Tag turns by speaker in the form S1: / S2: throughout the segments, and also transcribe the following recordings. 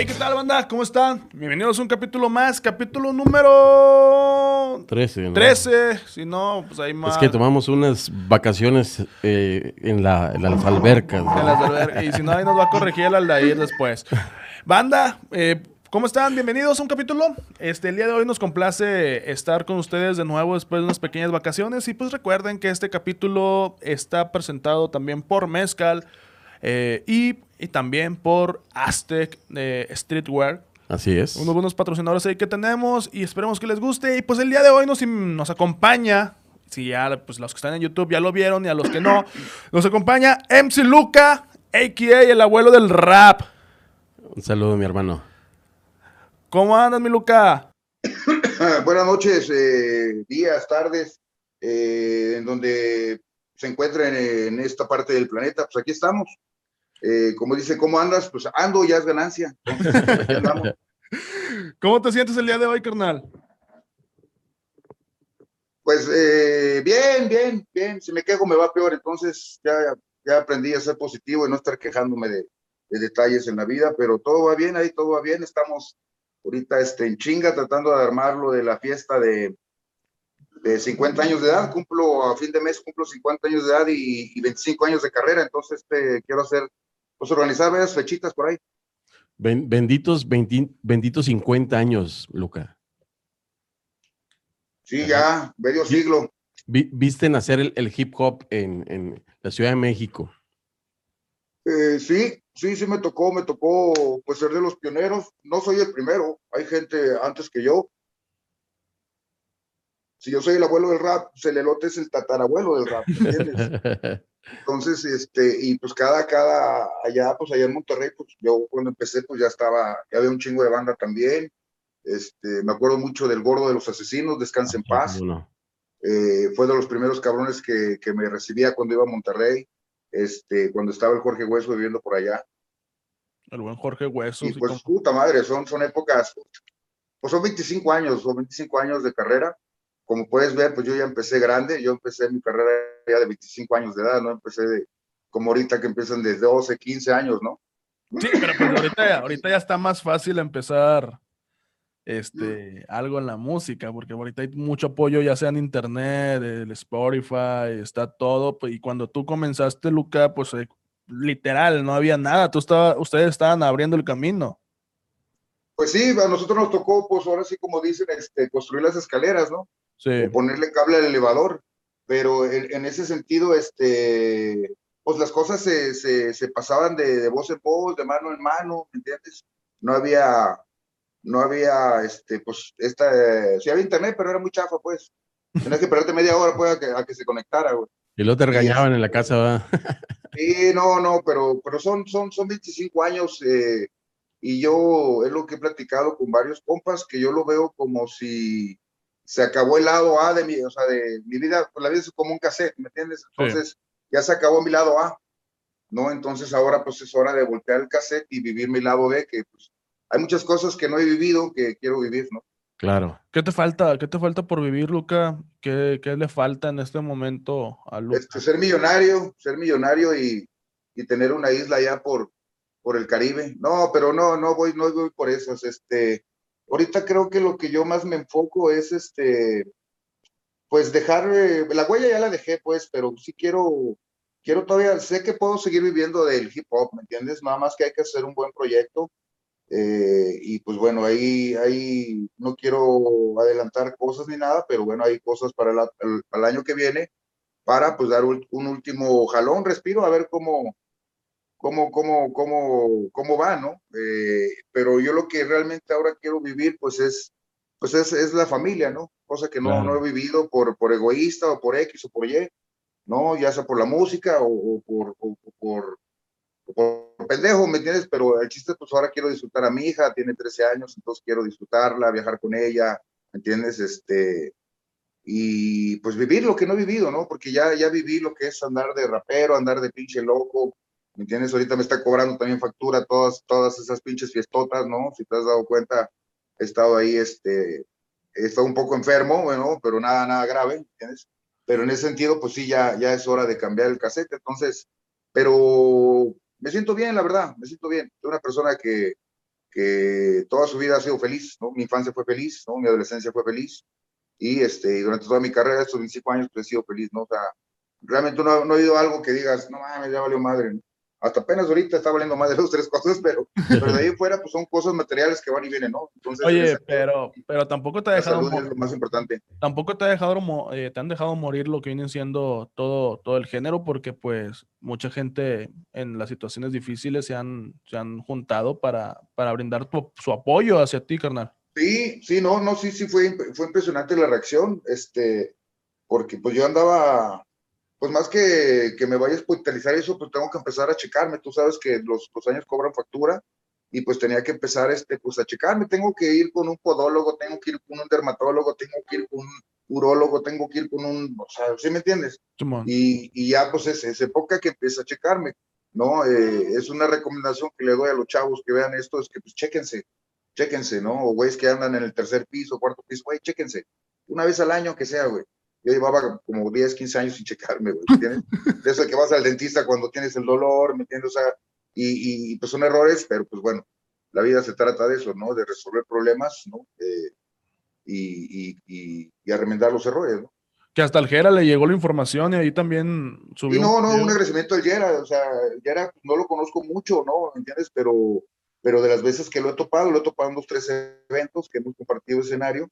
S1: Hey, ¿qué tal, banda? ¿Cómo están? Bienvenidos a un capítulo más, capítulo número
S2: 13. ¿no?
S1: 13. Si no, pues ahí más.
S2: Es que tomamos unas vacaciones eh, en, la- en las albercas. ¿no?
S1: En las alber- Y si no, ahí nos va a corregir el Aldair después. Banda, eh, ¿cómo están? Bienvenidos a un capítulo. Este, el día de hoy nos complace estar con ustedes de nuevo después de unas pequeñas vacaciones. Y pues recuerden que este capítulo está presentado también por Mezcal eh, y, y también por Aztec eh, Streetwear.
S2: Así es.
S1: unos buenos patrocinadores ahí que tenemos y esperemos que les guste. Y pues el día de hoy nos, nos acompaña, si ya pues los que están en YouTube ya lo vieron y a los que no, nos acompaña MC Luca, a.k.a. el abuelo del rap.
S2: Un saludo, mi hermano.
S1: ¿Cómo andas, mi Luca?
S3: Buenas noches, eh, días, tardes, eh, en donde se encuentren en esta parte del planeta. Pues aquí estamos. Eh, como dice, ¿cómo andas? Pues ando, ya es ganancia. Entonces.
S1: ¿Cómo te sientes el día de hoy, carnal?
S3: Pues eh, bien, bien, bien. Si me quejo me va peor. Entonces ya, ya aprendí a ser positivo y no estar quejándome de, de detalles en la vida, pero todo va bien ahí, todo va bien. Estamos ahorita este, en chinga tratando de armar lo de la fiesta de, de 50 años de edad. Cumplo a fin de mes, cumplo 50 años de edad y, y 25 años de carrera. Entonces este, quiero hacer, pues organizar varias fechitas por ahí.
S2: Ben- benditos, 20 benditos 50 años, Luca.
S3: Sí, ya, medio siglo.
S2: Vi- viste nacer el, el hip hop en, en la Ciudad de México.
S3: Eh, sí, sí, sí me tocó, me tocó pues ser de los pioneros. No soy el primero, hay gente antes que yo. Si yo soy el abuelo del rap, pues el elote es el tatarabuelo del rap, ¿me entiendes? Entonces, este, y pues cada, cada, allá, pues allá en Monterrey, pues yo cuando empecé, pues ya estaba, ya había un chingo de banda también. Este, me acuerdo mucho del gordo de los asesinos, Descansa en paz.
S2: ¿Cómo no?
S3: Eh, fue de los primeros cabrones que, que me recibía cuando iba a Monterrey, este, cuando estaba el Jorge Hueso viviendo por allá.
S1: El buen Jorge Huesos.
S3: Y pues, puta madre, son, son épocas, pues son 25 años, son 25 años de carrera. Como puedes ver, pues yo ya empecé grande, yo empecé mi carrera ya de 25 años de edad, no empecé de, como ahorita que empiezan desde 12, 15 años, ¿no?
S1: Sí, pero pues ahorita, ahorita ya está más fácil empezar este, algo en la música, porque ahorita hay mucho apoyo, ya sea en internet, el Spotify, está todo. pues, Y cuando tú comenzaste, Luca, pues eh, literal, no había nada. Tú estaba, ustedes estaban abriendo el camino.
S3: Pues sí, a nosotros nos tocó, pues ahora sí, como dicen, este, construir las escaleras, ¿no?
S1: Sí.
S3: o ponerle cable al elevador, pero en, en ese sentido, este, pues las cosas se, se, se pasaban de, de voz en voz, de mano en mano, ¿me entiendes? No había, no había, este, pues, esta, sí había internet, pero era muy chafa, pues. Tenías que esperarte media hora, pues, a que, a que se conectara, güey.
S2: Y luego te regañaban en la casa, ¿verdad?
S3: Sí, no, no, pero, pero son, son, son 25 años eh, y yo es lo que he platicado con varios compas que yo lo veo como si se acabó el lado A de mi, o sea, de mi vida, pues la vida es como un cassette, ¿me entiendes? Entonces ya se acabó mi lado A, ¿no? Entonces ahora pues es hora de voltear el cassette y vivir mi lado B, que pues hay muchas cosas que no he vivido que quiero vivir, ¿no?
S2: Claro.
S1: ¿Qué te falta? ¿Qué te falta por vivir, Luca? ¿Qué, qué le falta en este momento a Luca?
S3: Este, ser millonario, ser millonario y, y tener una isla allá por, por el Caribe. No, pero no, no voy, no voy por esas. Este, ahorita creo que lo que yo más me enfoco es este, pues dejar, eh, la huella ya la dejé, pues, pero sí quiero, quiero todavía, sé que puedo seguir viviendo del hip hop, ¿me entiendes? Nada más que hay que hacer un buen proyecto. eh, y pues bueno, ahí, ahí no quiero adelantar cosas ni nada, pero bueno, hay cosas para el- para el año que viene para pues dar un último jalón, respiro, a ver cómo, cómo, cómo, cómo, cómo va, ¿no? Eh, pero yo lo que realmente ahora quiero vivir, pues es, pues es, es la familia, ¿no? Cosa que no,
S2: Claro.
S3: no he vivido por, por egoísta o por X o por Y, ¿no? Ya sea por la música o, o por, o- o por, por pendejo, ¿me entiendes? Pero el chiste, pues ahora quiero disfrutar a mi hija, tiene 13 años, entonces quiero disfrutarla, viajar con ella, ¿me entiendes? Este, y pues vivir lo que no he vivido, ¿no? Porque ya, ya viví lo que es andar de rapero, andar de pinche loco, ¿me entiendes? Ahorita me está cobrando también factura todas, todas esas pinches fiestotas, ¿no? Si te has dado cuenta, he estado ahí, este, he estado un poco enfermo, bueno, pero nada, nada grave, ¿entiendes? Pero en ese sentido, pues sí, ya, ya es hora de cambiar el cassette, entonces, pero me siento bien, la verdad, me siento bien. Soy una persona que, que toda su vida ha sido feliz, ¿no? Mi infancia fue feliz, ¿no? Mi adolescencia fue feliz y este, durante toda mi carrera, estos 25 años, pues he sido feliz, ¿no? O sea, realmente no, no he oído algo que digas, no mames, ya valió madre, ¿no? Hasta apenas ahorita está valiendo más de dos tres cosas, pero, pero de ahí fuera pues son cosas materiales que van y vienen, ¿no?
S1: Entonces, Oye, pero, pero tampoco te ha dejado
S3: lo más importante.
S1: Tampoco te ha dejado eh, te han dejado morir lo que viene siendo todo, todo el género, porque pues mucha gente en las situaciones difíciles se han, se han juntado para, para brindar su apoyo hacia ti, carnal.
S3: Sí, sí, no, no, sí, sí, fue, fue impresionante la reacción, este, porque pues yo andaba pues más que, que me vaya a hospitalizar eso, pues tengo que empezar a checarme. Tú sabes que los, los años cobran factura y pues tenía que empezar este, pues a checarme. Tengo que ir con un podólogo, tengo que ir con un dermatólogo, tengo que ir con un urólogo, tengo que ir con un, o sea, ¿sí me entiendes? Y, y, ya pues es, es, época que empieza a checarme, ¿no? Eh, es una recomendación que le doy a los chavos que vean esto, es que pues chéquense, chéquense, ¿no? O güeyes que andan en el tercer piso, cuarto piso, güey, chéquense. Una vez al año que sea, güey. Yo llevaba como 10, 15 años sin checarme, güey, ¿entiendes? De eso que vas al dentista cuando tienes el dolor, ¿me entiendes? O sea, y, y, pues son errores, pero pues bueno, la vida se trata de eso, ¿no? De resolver problemas, ¿no? Eh, y, y, y, arremendar los errores, ¿no?
S1: Que hasta al Jera le llegó la información y ahí también subió.
S3: Y no, no, un agradecimiento al Jera, o sea, Jera no lo conozco mucho, ¿no? ¿Entiendes? Pero, pero de las veces que lo he topado, lo he topado en dos, tres eventos que hemos compartido escenario,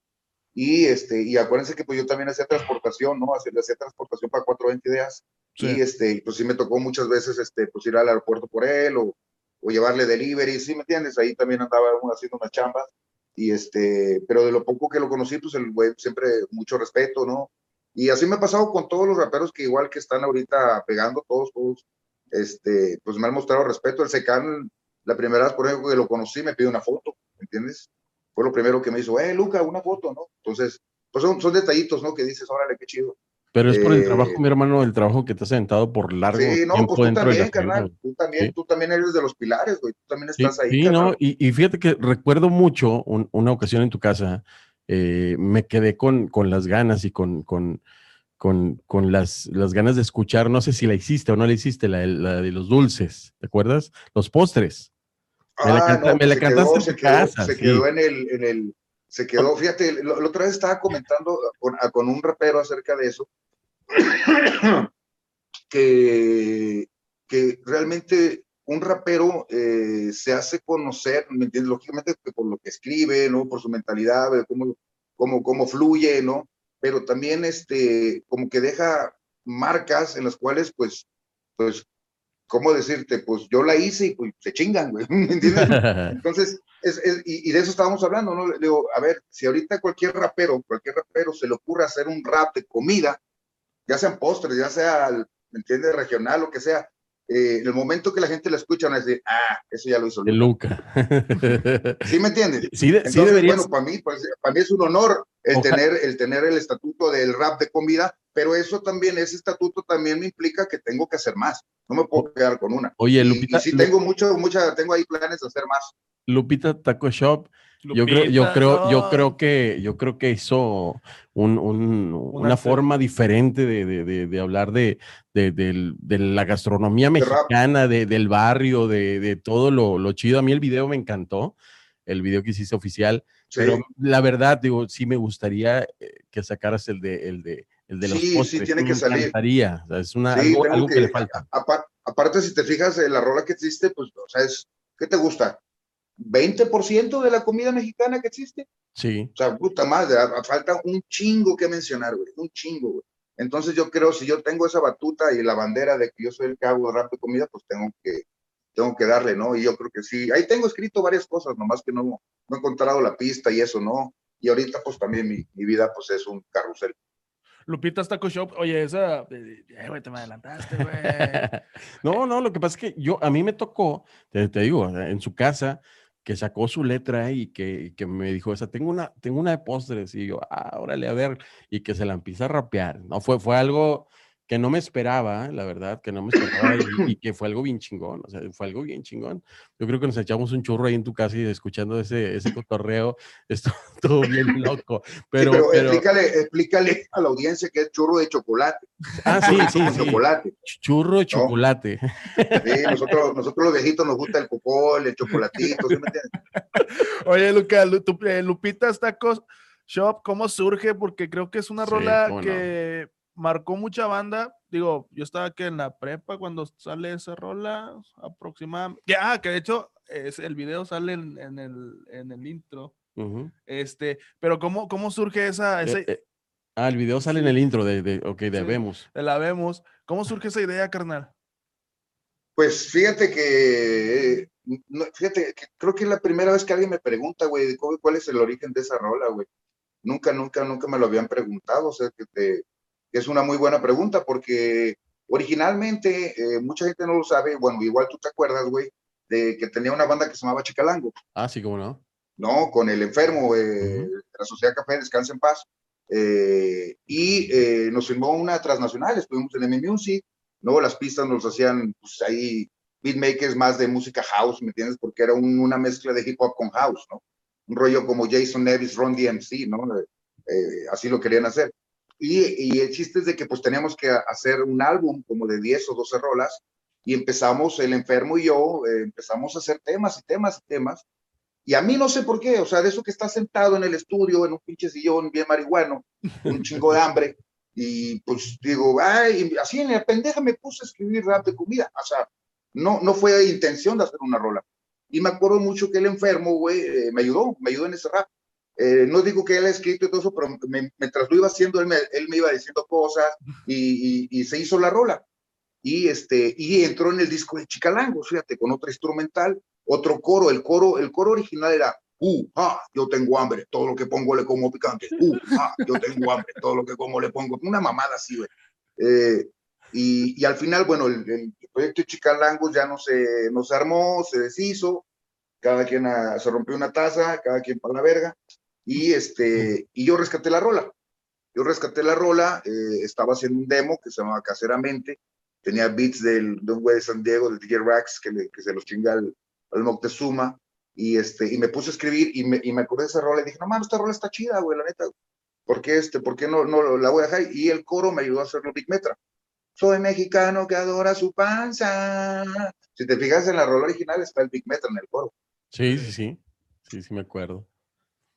S3: y, este, y acuérdense que pues yo también hacía transportación, ¿no? Hacía, hacía transportación para 420 ideas. Y este, pues sí me tocó muchas veces este, pues ir al aeropuerto por él o, o llevarle delivery, ¿sí me entiendes? Ahí también andaba haciendo unas chambas. Y este, pero de lo poco que lo conocí, pues el güey siempre mucho respeto, ¿no? Y así me ha pasado con todos los raperos que igual que están ahorita pegando, todos, todos, este, pues me han mostrado respeto. El Secan, la primera vez, por ejemplo, que lo conocí, me pidió una foto, ¿entiendes? Fue lo primero que me hizo, eh, Luca, una foto, ¿no? Entonces, pues son, son detallitos, ¿no? Que dices, órale, qué chido.
S2: Pero es por el trabajo, eh, mi hermano, el trabajo que te has sentado por largo
S3: sí, no, pues tú también, carnal, tú también, tú también eres de los pilares, güey, tú también estás ahí.
S2: Sí, no, y, y, fíjate que recuerdo mucho una ocasión en tu casa, eh, me quedé con, con las ganas y con, con, con, con las, las, ganas de escuchar, no sé si la hiciste o no la hiciste, la, la de los dulces, ¿te acuerdas? Los postres.
S3: Me la, ah, no, pues cantaste se quedó, se quedó en el, en el, se quedó, fíjate, la otra vez estaba comentando con, con un rapero acerca de eso, que, que realmente un rapero eh, se hace conocer, ¿me entiendes? Lógicamente por lo que escribe, ¿no? Por su mentalidad, cómo, cómo, cómo fluye, ¿no? Pero también, este, como que deja marcas en las cuales, pues, pues ¿cómo decirte? Pues yo la hice y pues se chingan, güey, ¿me entiendes? Entonces, es, es, y, y, de eso estábamos hablando, ¿no? Le digo, a ver, si ahorita cualquier rapero, cualquier rapero se le ocurre hacer un rap de comida, ya sean postres, ya sea, ¿me entiendes? Regional, lo que sea, eh, en el momento que la gente la escucha, van a decir, ah, eso ya lo hizo
S2: Luca.
S3: ¿Sí me entiendes?
S2: Sí, Entonces, sí deberías...
S3: bueno, para mí, para, para mí es un honor el tener, el tener el estatuto del rap de comida, pero eso también, ese estatuto también me implica que tengo que hacer más. No me puedo quedar con una.
S2: Oye, Lupita.
S3: Y, y sí tengo mucho, mucha, tengo ahí planes de hacer más.
S2: Lupita Taco Shop. Lupita, yo creo, yo creo, no. yo creo que, yo creo que hizo un, un, una, una forma diferente de, de, de, de hablar de, de, la gastronomía mexicana, del barrio, de, todo lo, lo, chido. A mí el video me encantó, el video que hiciste oficial, sí. pero la verdad, digo, sí me gustaría eh, que sacaras el de, el de, el de los
S3: sí, postres. Sí, tiene que salir.
S2: O sea, es una, sí, algo, algo que, que, le falta.
S3: Aparte, aparte, si te fijas en la rola que existe, pues, o sea, es, ¿qué te gusta? 20% de la comida mexicana que existe.
S2: Sí.
S3: O sea, puta madre, falta un chingo que mencionar, güey, un chingo, güey. Entonces yo creo, si yo tengo esa batuta y la bandera de que yo soy el que hago rap de comida, pues tengo que, tengo que darle, ¿no? Y yo creo que sí. Ahí tengo escrito varias cosas, nomás que no, no he encontrado la pista y eso, ¿no? Y ahorita, pues también mi, mi vida, pues es un carrusel.
S1: Lupita's Taco Shop, oye, esa, eh, güey, te me adelantaste, güey.
S2: no, no, lo que pasa es que yo, a mí me tocó, te, te digo, en su casa, que sacó su letra y que, que, me dijo, esa, tengo una, tengo una de postres, y yo, ah, órale, a ver, y que se la empieza a rapear, ¿no? Fue, fue algo que no me esperaba, la verdad, que no me esperaba y, que fue algo bien chingón, o sea, fue algo bien chingón. Yo creo que nos echamos un churro ahí en tu casa y escuchando ese, ese cotorreo, esto todo bien loco. Pero,
S3: pero, Explícale, explícale, a la audiencia que es churro de chocolate.
S2: Ah, sí, sí, sí. Chocolate. Churro de chocolate.
S3: Sí, nosotros, nosotros los viejitos nos gusta el cocol, el chocolatito, ¿sí me entiendes?
S1: Oye, Luca, eh, Lupita Tacos Shop, ¿cómo surge? Porque creo que es una rola que marcó mucha banda. Digo, yo estaba aquí en la prepa cuando sale esa rola, aproximadamente. Ah, que de hecho es, el video sale en, el, en el, intro. Este, pero ¿cómo, cómo surge esa... Eh,
S2: eh, ah, el video sale en el intro de, de ok, de Vemos.
S1: De la Vemos. ¿Cómo surge esa idea, carnal?
S3: Pues fíjate que, fíjate que creo que es la primera vez que alguien me pregunta, güey, cuál es el origen de esa rola, güey. Nunca, nunca, nunca me lo habían preguntado, o sea, que te, es una muy buena pregunta porque originalmente eh, mucha gente no lo sabe, bueno, igual tú te acuerdas, güey, de que tenía una banda que se llamaba Chicalango.
S2: Ah, sí, cómo no.
S3: No, con el enfermo eh, la Sociedad Café Descansa en Paz. Eh, y nos firmó una transnacional, estuvimos en M Music, ¿no? Las pistas nos hacían, pues ahí, beatmakers más de música house, ¿me entiendes? Porque era una mezcla de hip hop con house, ¿no? Un rollo como Jason Nevis, Ron DMC, ¿no? así lo querían hacer. Y, el chiste es de que pues teníamos que hacer un álbum como de 10 o 12 rolas y empezamos, el enfermo y yo, eh, empezamos a hacer temas y temas y temas. Y a mí no sé por qué, o sea, de eso que está sentado en el estudio, en un pinche sillón bien marihuano, un chingo de hambre, y pues digo, ay, así en la pendeja me puse a escribir rap de comida, o sea, no, no fue intención de hacer una rola. Y me acuerdo mucho que el enfermo, güey, eh, me ayudó, me ayudó en ese rap. Eh, no digo que él ha escrito todo eso, pero mientras lo iba haciendo, él me, iba diciendo cosas y, se hizo la rola. Y, este, y entró en el disco de Chicalango, fíjate, con otra instrumental, otro coro. El coro, el coro original era, uh, ah, yo tengo hambre, todo lo que pongo le como picante. Uh, ah, yo tengo hambre, todo lo que como le pongo. Una mamada así, güey. Eh, y, al final, bueno, el, proyecto de Chicalango ya no se, no se armó, se deshizo, cada quien se rompió una taza, cada quien para la verga y, este, y yo rescaté la rola. Yo rescaté la rola, eh, estaba haciendo un demo que se llamaba Caseramente, tenía beats del, de un güey de San Diego, del DJ Rax, que, que se los chinga al, al, Moctezuma, y, este, y me puse a escribir y me, y me acordé de esa rola y dije, no mames, esta rola está chida, güey, la neta, ¿por qué, este, ¿por qué no, no la voy a dejar? Y el coro me ayudó a hacerlo Big Metra. Soy mexicano que adora su panza. Si te fijas en la rola original está el Big Metra en el coro.
S2: Sí, sí, sí, sí, sí me acuerdo.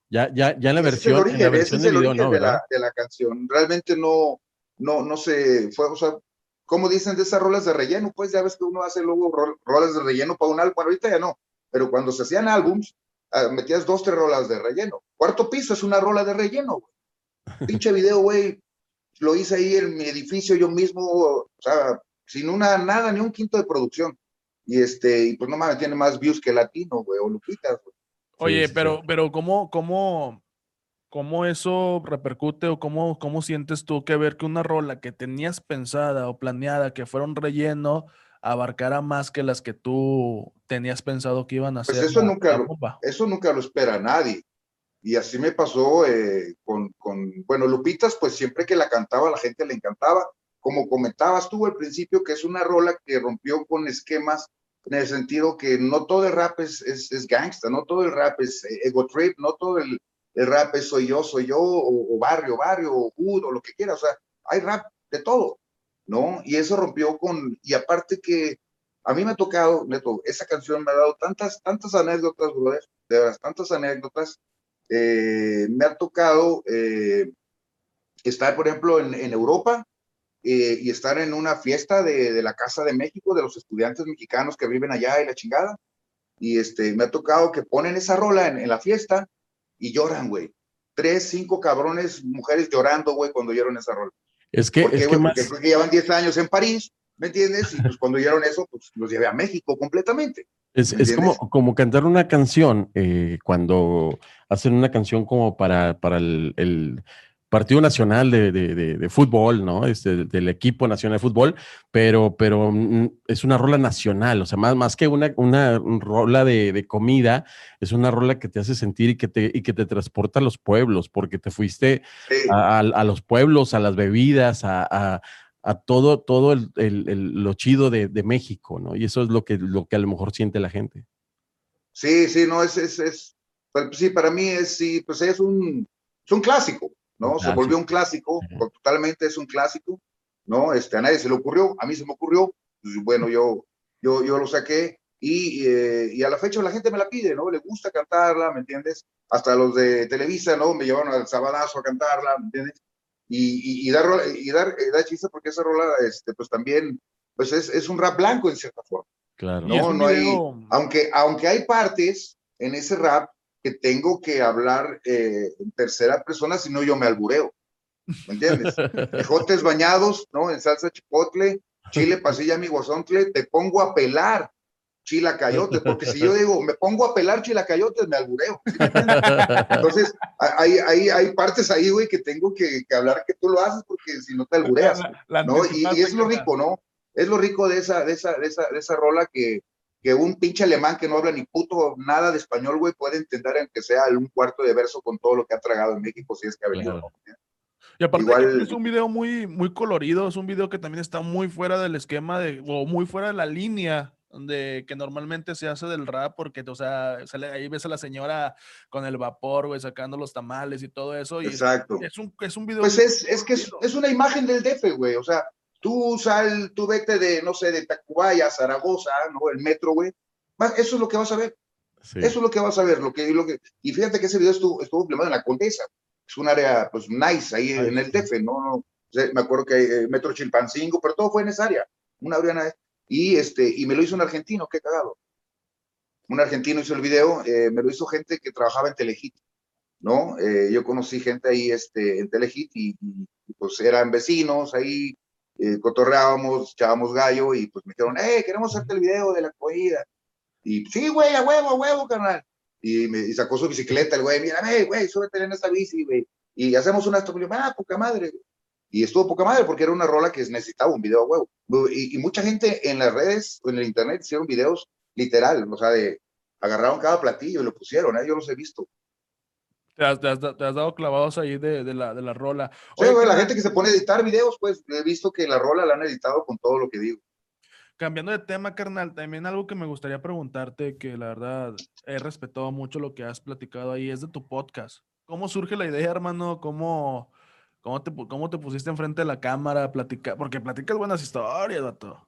S2: Ya, ya, ya en la versión, en la versión
S3: de video, no, de la, de la, canción. Realmente no, no, no se fue, o sea, como dicen de esas rolas de relleno, pues ya ves que uno hace luego rolas de relleno para un álbum, bueno, ahorita ya no, pero cuando se hacían álbums, ah, metías dos, tres rolas de relleno. Cuarto piso es una rola de relleno, Pinche video, güey, lo hice ahí en mi edificio yo mismo, o sea, sin una, nada, ni un quinto de producción. Y este, y pues no mames, tiene más views que Latino, güey, o Lupitas, güey.
S1: Oye, pero, pero ¿cómo, cómo, cómo eso repercute o cómo, cómo sientes tú que ver que una rola que tenías pensada o planeada que fuera un relleno abarcara más que las que tú tenías pensado que iban a
S3: pues
S1: hacer?
S3: Eso, nunca, lo, eso nunca lo espera nadie. Y así me pasó eh, con, con, bueno, Lupitas, pues siempre que la cantaba la gente le encantaba. Como comentabas tú al principio, que es una rola que rompió con esquemas en el sentido que no todo el rap es, es, gangsta, no todo el rap es eh, ego trip, no todo el, el rap es soy yo, soy yo, o, barrio, barrio, o hood, o lo que quiera, o sea, hay rap de todo, ¿no? Y eso rompió con, y aparte que a mí me ha tocado, Neto, esa canción me ha dado tantas, tantas anécdotas, brother, de verdad, tantas anécdotas, eh, me ha tocado eh, estar, por ejemplo, en, en Europa, eh, y estar en una fiesta de, de, la Casa de México, de los estudiantes mexicanos que viven allá y la chingada. Y este, me ha tocado que ponen esa rola en, en la fiesta y lloran, güey. Tres, cinco cabrones, mujeres llorando, güey, cuando oyeron esa rola.
S2: Es que, es que más...
S3: Porque creo que llevan 10 años en París, ¿me entiendes? Y pues cuando oyeron eso, pues los llevé a México completamente.
S2: Es, es como, como cantar una canción, eh, cuando hacen una canción como para, para el, el Partido Nacional de, de, de, Fútbol, ¿no? Este, del equipo nacional de fútbol, pero, pero mm, es una rola nacional, o sea, más, más que una, una rola de, comida, es una rola que te hace sentir y que te, y que te transporta a los pueblos, porque te fuiste a, a, los pueblos, a las bebidas, a, a todo, todo el, lo chido de, México, ¿no? Y eso es lo que, lo que a lo mejor siente la gente.
S3: Sí, sí, no, es, es, es sí, para mí es, sí, pues es un, es un clásico, ¿no? Se volvió un clásico, totalmente es un clásico, ¿no? Este, a nadie se le ocurrió, a mí se me ocurrió, pues, bueno, yo, yo, yo lo saqué y, eh, y, a la fecha la gente me la pide, ¿no? Le gusta cantarla, ¿me entiendes? Hasta los de Televisa, ¿no? Me llevaron al sabadazo a cantarla, ¿me entiendes? Y, y, dar, y dar, dar chiste porque esa rola, este, pues también, pues es, es un rap blanco en cierta forma.
S2: Claro.
S3: No, no hay, aunque, aunque hay partes en ese rap que tengo que hablar eh, en tercera persona, si no yo me albureo. ¿Me entiendes? Ejotes bañados, ¿no? En salsa chipotle, chile pasilla mi guasontle, te pongo a pelar chilacayotes, porque si yo digo, me pongo a pelar chilacayotes, me albureo. Entonces, hay, hay, hay partes ahí, güey, que tengo que, hablar que tú lo haces, porque si no te albureas, ¿no? Y, es lo rico, ¿no? Es lo rico de esa, de esa, de esa, de esa rola que, que un pinche alemán que no habla ni puto nada de español, güey, puede entender aunque sea un cuarto de verso con todo lo que ha tragado en México, si es que ha venido.
S1: Y aparte es un video muy, muy colorido, es un video que también está muy fuera del esquema de, o muy fuera de la línea de que normalmente se hace del rap, porque, o sea, ahí ves a la señora con el vapor, güey, sacando los tamales y todo eso. Y
S3: Exacto.
S1: Es, un, es un video.
S3: Pues es, es que es, es, una imagen del DF, güey, o sea, Tú sal, tú vete de, no sé, de Tacubaya a Zaragoza, ¿no? El metro, güey. Eso es lo que vas a ver. Eso es lo que vas a ver. Lo que, lo que, y fíjate que ese video estuvo, estuvo filmado en la Condesa. Es un área, pues, nice ahí en el DF, ¿no? me acuerdo que eh, Metro Chilpancingo, pero todo fue en esa área. Una área, y, este, y me lo hizo un argentino, qué cagado. Un argentino hizo el video, eh, me lo hizo gente que trabajaba en Telehit, ¿no? Eh, yo conocí gente ahí este, en Telehit y, y, pues eran vecinos ahí, eh, cotorreábamos, echábamos gallo y pues me dijeron, hey, queremos hacerte el video de la comida. Y sí, güey, a huevo, a huevo, carnal. Y, me, sacó su bicicleta el güey, mira, hey, güey, súbete en esta bici, güey. Y hacemos una esto, ah, poca madre. Y estuvo poca madre porque era una rola que necesitaba un video a huevo. Y, mucha gente en las redes en el internet hicieron videos literal, o sea, de agarraron cada platillo y lo pusieron, ¿eh? yo los he visto.
S1: Te has, dado clavados ahí de, la, de la rola.
S3: Sí, la gente que se pone a editar videos, pues he visto que la rola la han editado con todo lo que digo.
S1: Cambiando de tema, carnal, también algo que me gustaría preguntarte, que la verdad he respetado mucho lo que has platicado ahí, es de tu podcast. ¿Cómo surge la idea, hermano? ¿Cómo, cómo, te, cómo te pusiste enfrente de la cámara a platicar? Porque platicas buenas historias, dato.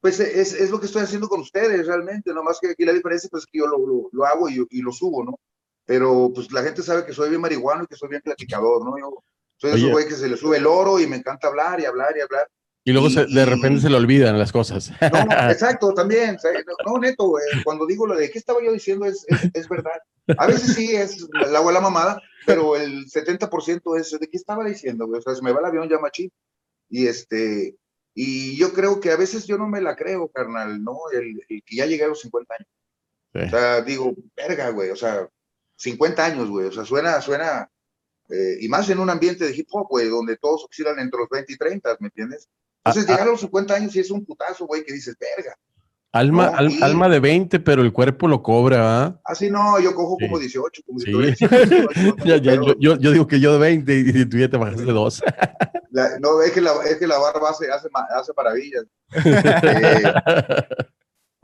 S3: Pues es, es, lo que estoy haciendo con ustedes realmente, nomás que aquí la diferencia pues, es que yo lo, lo, lo hago y, y, lo subo, ¿no? Pero pues la gente sabe que soy bien marihuano y que soy bien platicador, ¿no? Yo soy de esos güey que se le sube el oro y me encanta hablar y hablar y hablar.
S2: Y luego de repente se le olvidan las cosas.
S3: No, exacto, también. No, neto, güey, cuando digo lo de qué estaba yo diciendo es, es, verdad. A veces sí es la abuela mamada, pero el 70% es de qué estaba diciendo, güey. O sea, se me va el avión ya machín. Y este, y yo creo que a veces yo no me la creo, carnal, ¿no? El, que ya llegué a los 50 años. O sea, digo, verga, güey, o sea, 50 años, güey. O sea, suena, suena, eh, y más en un ambiente de hip hop, güey, donde todos oscilan entre los 20 y 30, ¿me entiendes? Entonces, ah, llegar a los 50 años y es un putazo, güey, que dices, verga.
S2: Alma, alma de 20, pero el cuerpo lo cobra,
S3: ¿ah? Así no, yo cojo como 18, como
S2: sí. 18, ya, ya, yo, yo, digo que yo de 20 y tú ya te bajaste de 2.
S3: no, es que, la, es que la barba hace, hace, hace maravillas. eh,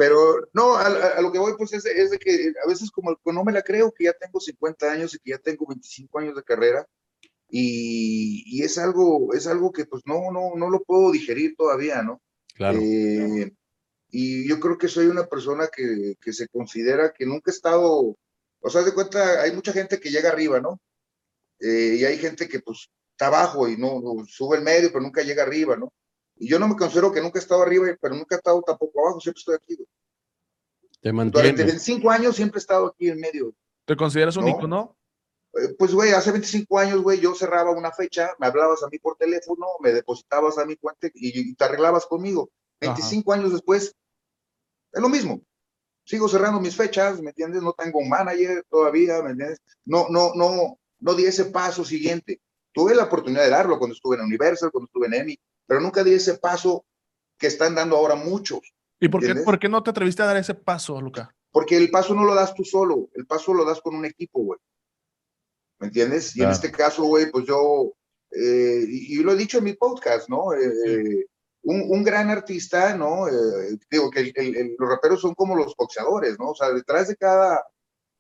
S3: pero no, a, lo que voy pues es, es, de que a veces como no me la creo que ya tengo 50 años y que ya tengo 25 años de carrera y, y es algo, es algo que pues no, no, no lo puedo digerir todavía, ¿no?
S2: Claro.
S3: Eh, y yo creo que soy una persona que, que se considera que nunca he estado, o sea, de cuenta, hay mucha gente que llega arriba, ¿no? Eh, y hay gente que pues está abajo y no, no, sube el medio, pero nunca llega arriba, ¿no? Y yo no me considero que nunca he estado arriba, pero nunca he estado tampoco abajo, siempre estoy aquí.
S2: Te mantiene.
S3: Durante 25 años siempre he estado aquí en medio.
S1: ¿Te consideras único, no?
S3: Eh, pues, güey, hace 25 años, güey, yo cerraba una fecha, me hablabas a mí por teléfono, me depositabas a mi cuenta y, te arreglabas conmigo. 25 años después, es lo mismo. Sigo cerrando mis fechas, ¿me entiendes? No tengo un manager todavía, ¿me entiendes? No, no, no, no di ese paso siguiente. Tuve la oportunidad de darlo cuando estuve en Universal, cuando estuve en EMI, pero nunca di ese paso que están dando ahora muchos.
S1: ¿Y por qué, por qué, no te atreviste a dar ese paso, Luca?
S3: Porque el paso no lo das tú solo, el paso lo das con un equipo, güey. ¿Me entiendes? Y en este caso, güey, pues yo, eh, y, lo he dicho en mi podcast, ¿no? Eh, un, un, gran artista, ¿no? digo que los raperos son como los boxeadores, ¿no? O sea, detrás de cada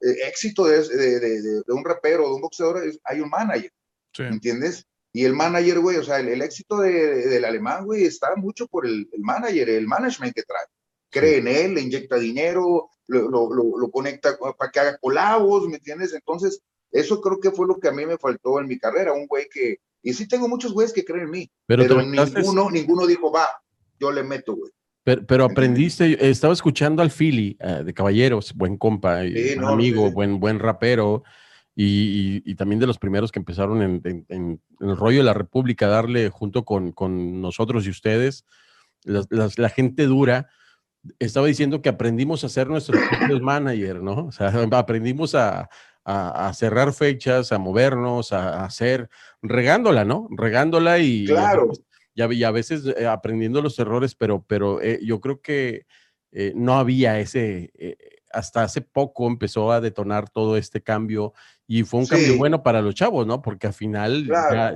S3: éxito de, de, de, un rapero o de un boxeador hay un manager, ¿entiendes? Y el manager, güey, o sea, el, éxito del alemán, güey, está mucho por el, el, manager, el management que trae. Cree en él, le inyecta dinero, lo, lo, lo, conecta para que haga colabos, ¿me entiendes? Entonces, eso creo que fue lo que a mí me faltó en mi carrera, un güey que, y sí tengo muchos güeyes que creen en mí, pero, ninguno, ninguno dijo, va, yo le meto, güey.
S2: Pero, aprendiste, estaba escuchando al Philly eh, de Caballeros, buen compa, amigo, buen, buen rapero, y, también de los primeros que empezaron en, el rollo de la República, darle junto con, con nosotros y ustedes, la, gente dura, estaba diciendo que aprendimos a ser nuestros propios manager, ¿no? O sea, aprendimos a, cerrar fechas, a movernos, a, hacer, regándola, ¿no? Regándola y,
S3: claro.
S2: y, a, veces eh, aprendiendo los errores, pero, pero eh, yo creo que eh, no había ese, hasta hace poco empezó a detonar todo este cambio y fue un cambio bueno para los chavos, ¿no? Porque al final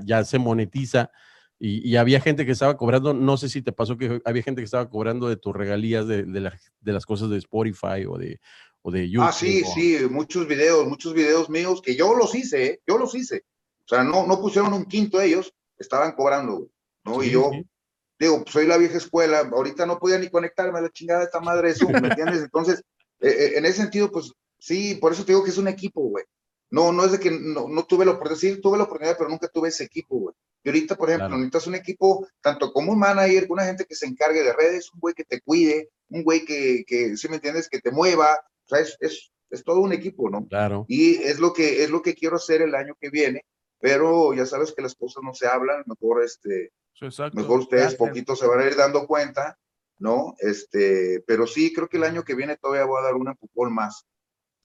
S2: ya, se monetiza y, había gente que estaba cobrando, no sé si te pasó que había gente que estaba cobrando de tus regalías de, de, las cosas de Spotify o de, o de YouTube.
S3: Ah, sí, sí, muchos videos, muchos videos míos que yo los hice, ¿eh? yo los hice. O sea, no, no pusieron un quinto ellos, estaban cobrando, ¿no? y yo, digo, soy la vieja escuela, ahorita no podía ni conectarme a la chingada de esta madre de Zoom, ¿me entiendes? Entonces, eh, eh, en ese sentido, pues sí, por eso te digo que es un equipo, güey. No, no es de que no, no tuve la oportunidad, sí tuve la oportunidad, pero nunca tuve ese equipo, güey. Y ahorita, por ejemplo, necesitas un equipo, tanto como un manager, una gente que se encargue de redes, un güey que te cuide, un güey que, que si me entiendes, que te mueva. O sea, es, es, es, todo un equipo, ¿no?
S2: Claro.
S3: Y es lo, que, es lo que quiero hacer el año que viene, pero ya sabes que las cosas no se hablan, mejor, este, mejor ustedes poquito se van a ir dando cuenta ¿no? Este, pero sí, creo que el año que viene todavía voy a dar un empujón más,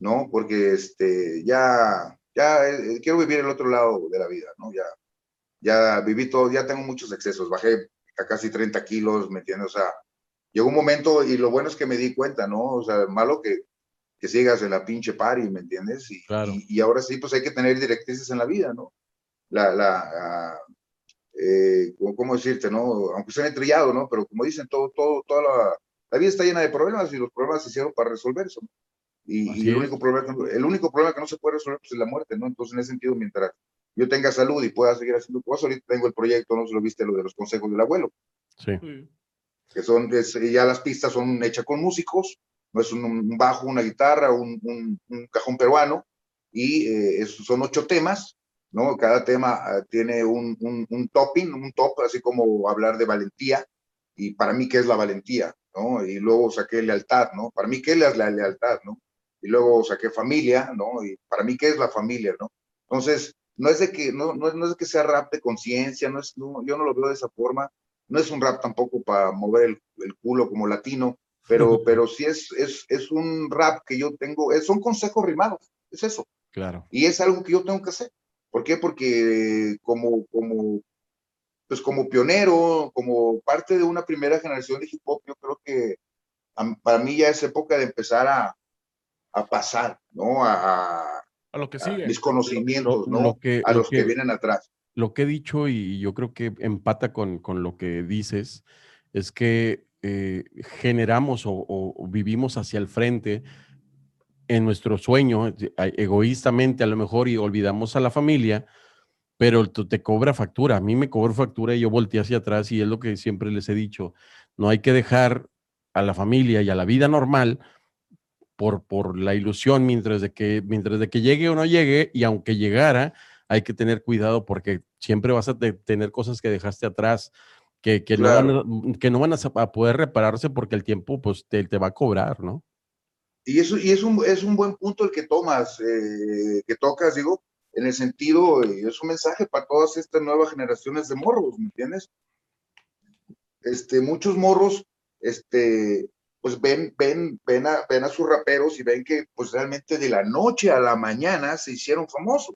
S3: ¿no? Porque este, ya, ya eh, quiero vivir el otro lado de la vida, ¿no? Ya, ya viví todo, ya tengo muchos excesos, bajé a casi 30 kilos, ¿me entiendes? O sea, llegó un momento y lo bueno es que me di cuenta, ¿no? O sea, malo que, que sigas en la pinche party, ¿me entiendes? Y, y, ahora sí, pues hay que tener directrices en la vida, ¿no? La, la, eh, ¿cómo decirte, no? Aunque sea trillado, ¿no? Pero como dicen, todo, todo, toda la, la, vida está llena de problemas y los problemas se hicieron para resolver Y, el, único problema, el único problema que no se puede resolver pues, es la muerte, ¿no? Entonces, en ese sentido, mientras yo tenga salud y pueda seguir haciendo cosas, ahorita tengo el proyecto, no se lo viste, lo de los consejos del abuelo.
S2: Sí.
S3: Que son, ya las pistas son hechas con músicos, no es un, bajo, una guitarra, un, un, cajón peruano, y eh, son ocho temas, ¿no? Cada tema ah, tiene un, un, topping, un top, así como hablar de valentía, y para mí, ¿qué es la valentía? ¿no? Y luego saqué lealtad, ¿no? Para mí, ¿qué es la lealtad, no? Y luego saqué familia, ¿no? Y para mí, ¿qué es la familia, no? Entonces, no es de que, no, no, es de que sea rap de conciencia, no es, no, yo no lo veo de esa forma, no es un rap tampoco para mover el, el culo como latino, pero, pero sí es, es, es un rap que yo tengo, es, son consejos rimados, es eso.
S2: Claro.
S3: Y es algo que yo tengo que hacer. ¿Por qué? Porque como, como, pues como pionero, como parte de una primera generación de hip hop, yo creo que para mí ya es época de empezar a, a pasar, ¿no? A,
S1: a, lo que sigue.
S3: mis conocimientos, ¿no? a los que, vienen atrás.
S2: Lo que he dicho y yo creo que empata con, con lo que dices, es que eh, generamos o, o, vivimos hacia el frente en nuestro sueño, egoístamente a lo mejor, y olvidamos a la familia, pero te cobra factura. A mí me cobró factura y yo volteé hacia atrás y es lo que siempre les he dicho. No hay que dejar a la familia y a la vida normal por, por la ilusión mientras de, que, mientras de que llegue o no llegue, y aunque llegara, hay que tener cuidado porque siempre vas a tener cosas que dejaste atrás. Que, que, no, van, que no van a, poder repararse porque el tiempo pues te, te va a cobrar, ¿no?
S3: Y, eso, y es, un, es un buen punto el que tomas, eh, que tocas, digo, en el sentido, es un mensaje para todas estas nuevas generaciones de morros, ¿me entiendes? Este, muchos morros, este, pues ven, ven, ven a, ven a sus raperos y ven que pues realmente de la noche a la mañana se hicieron famosos.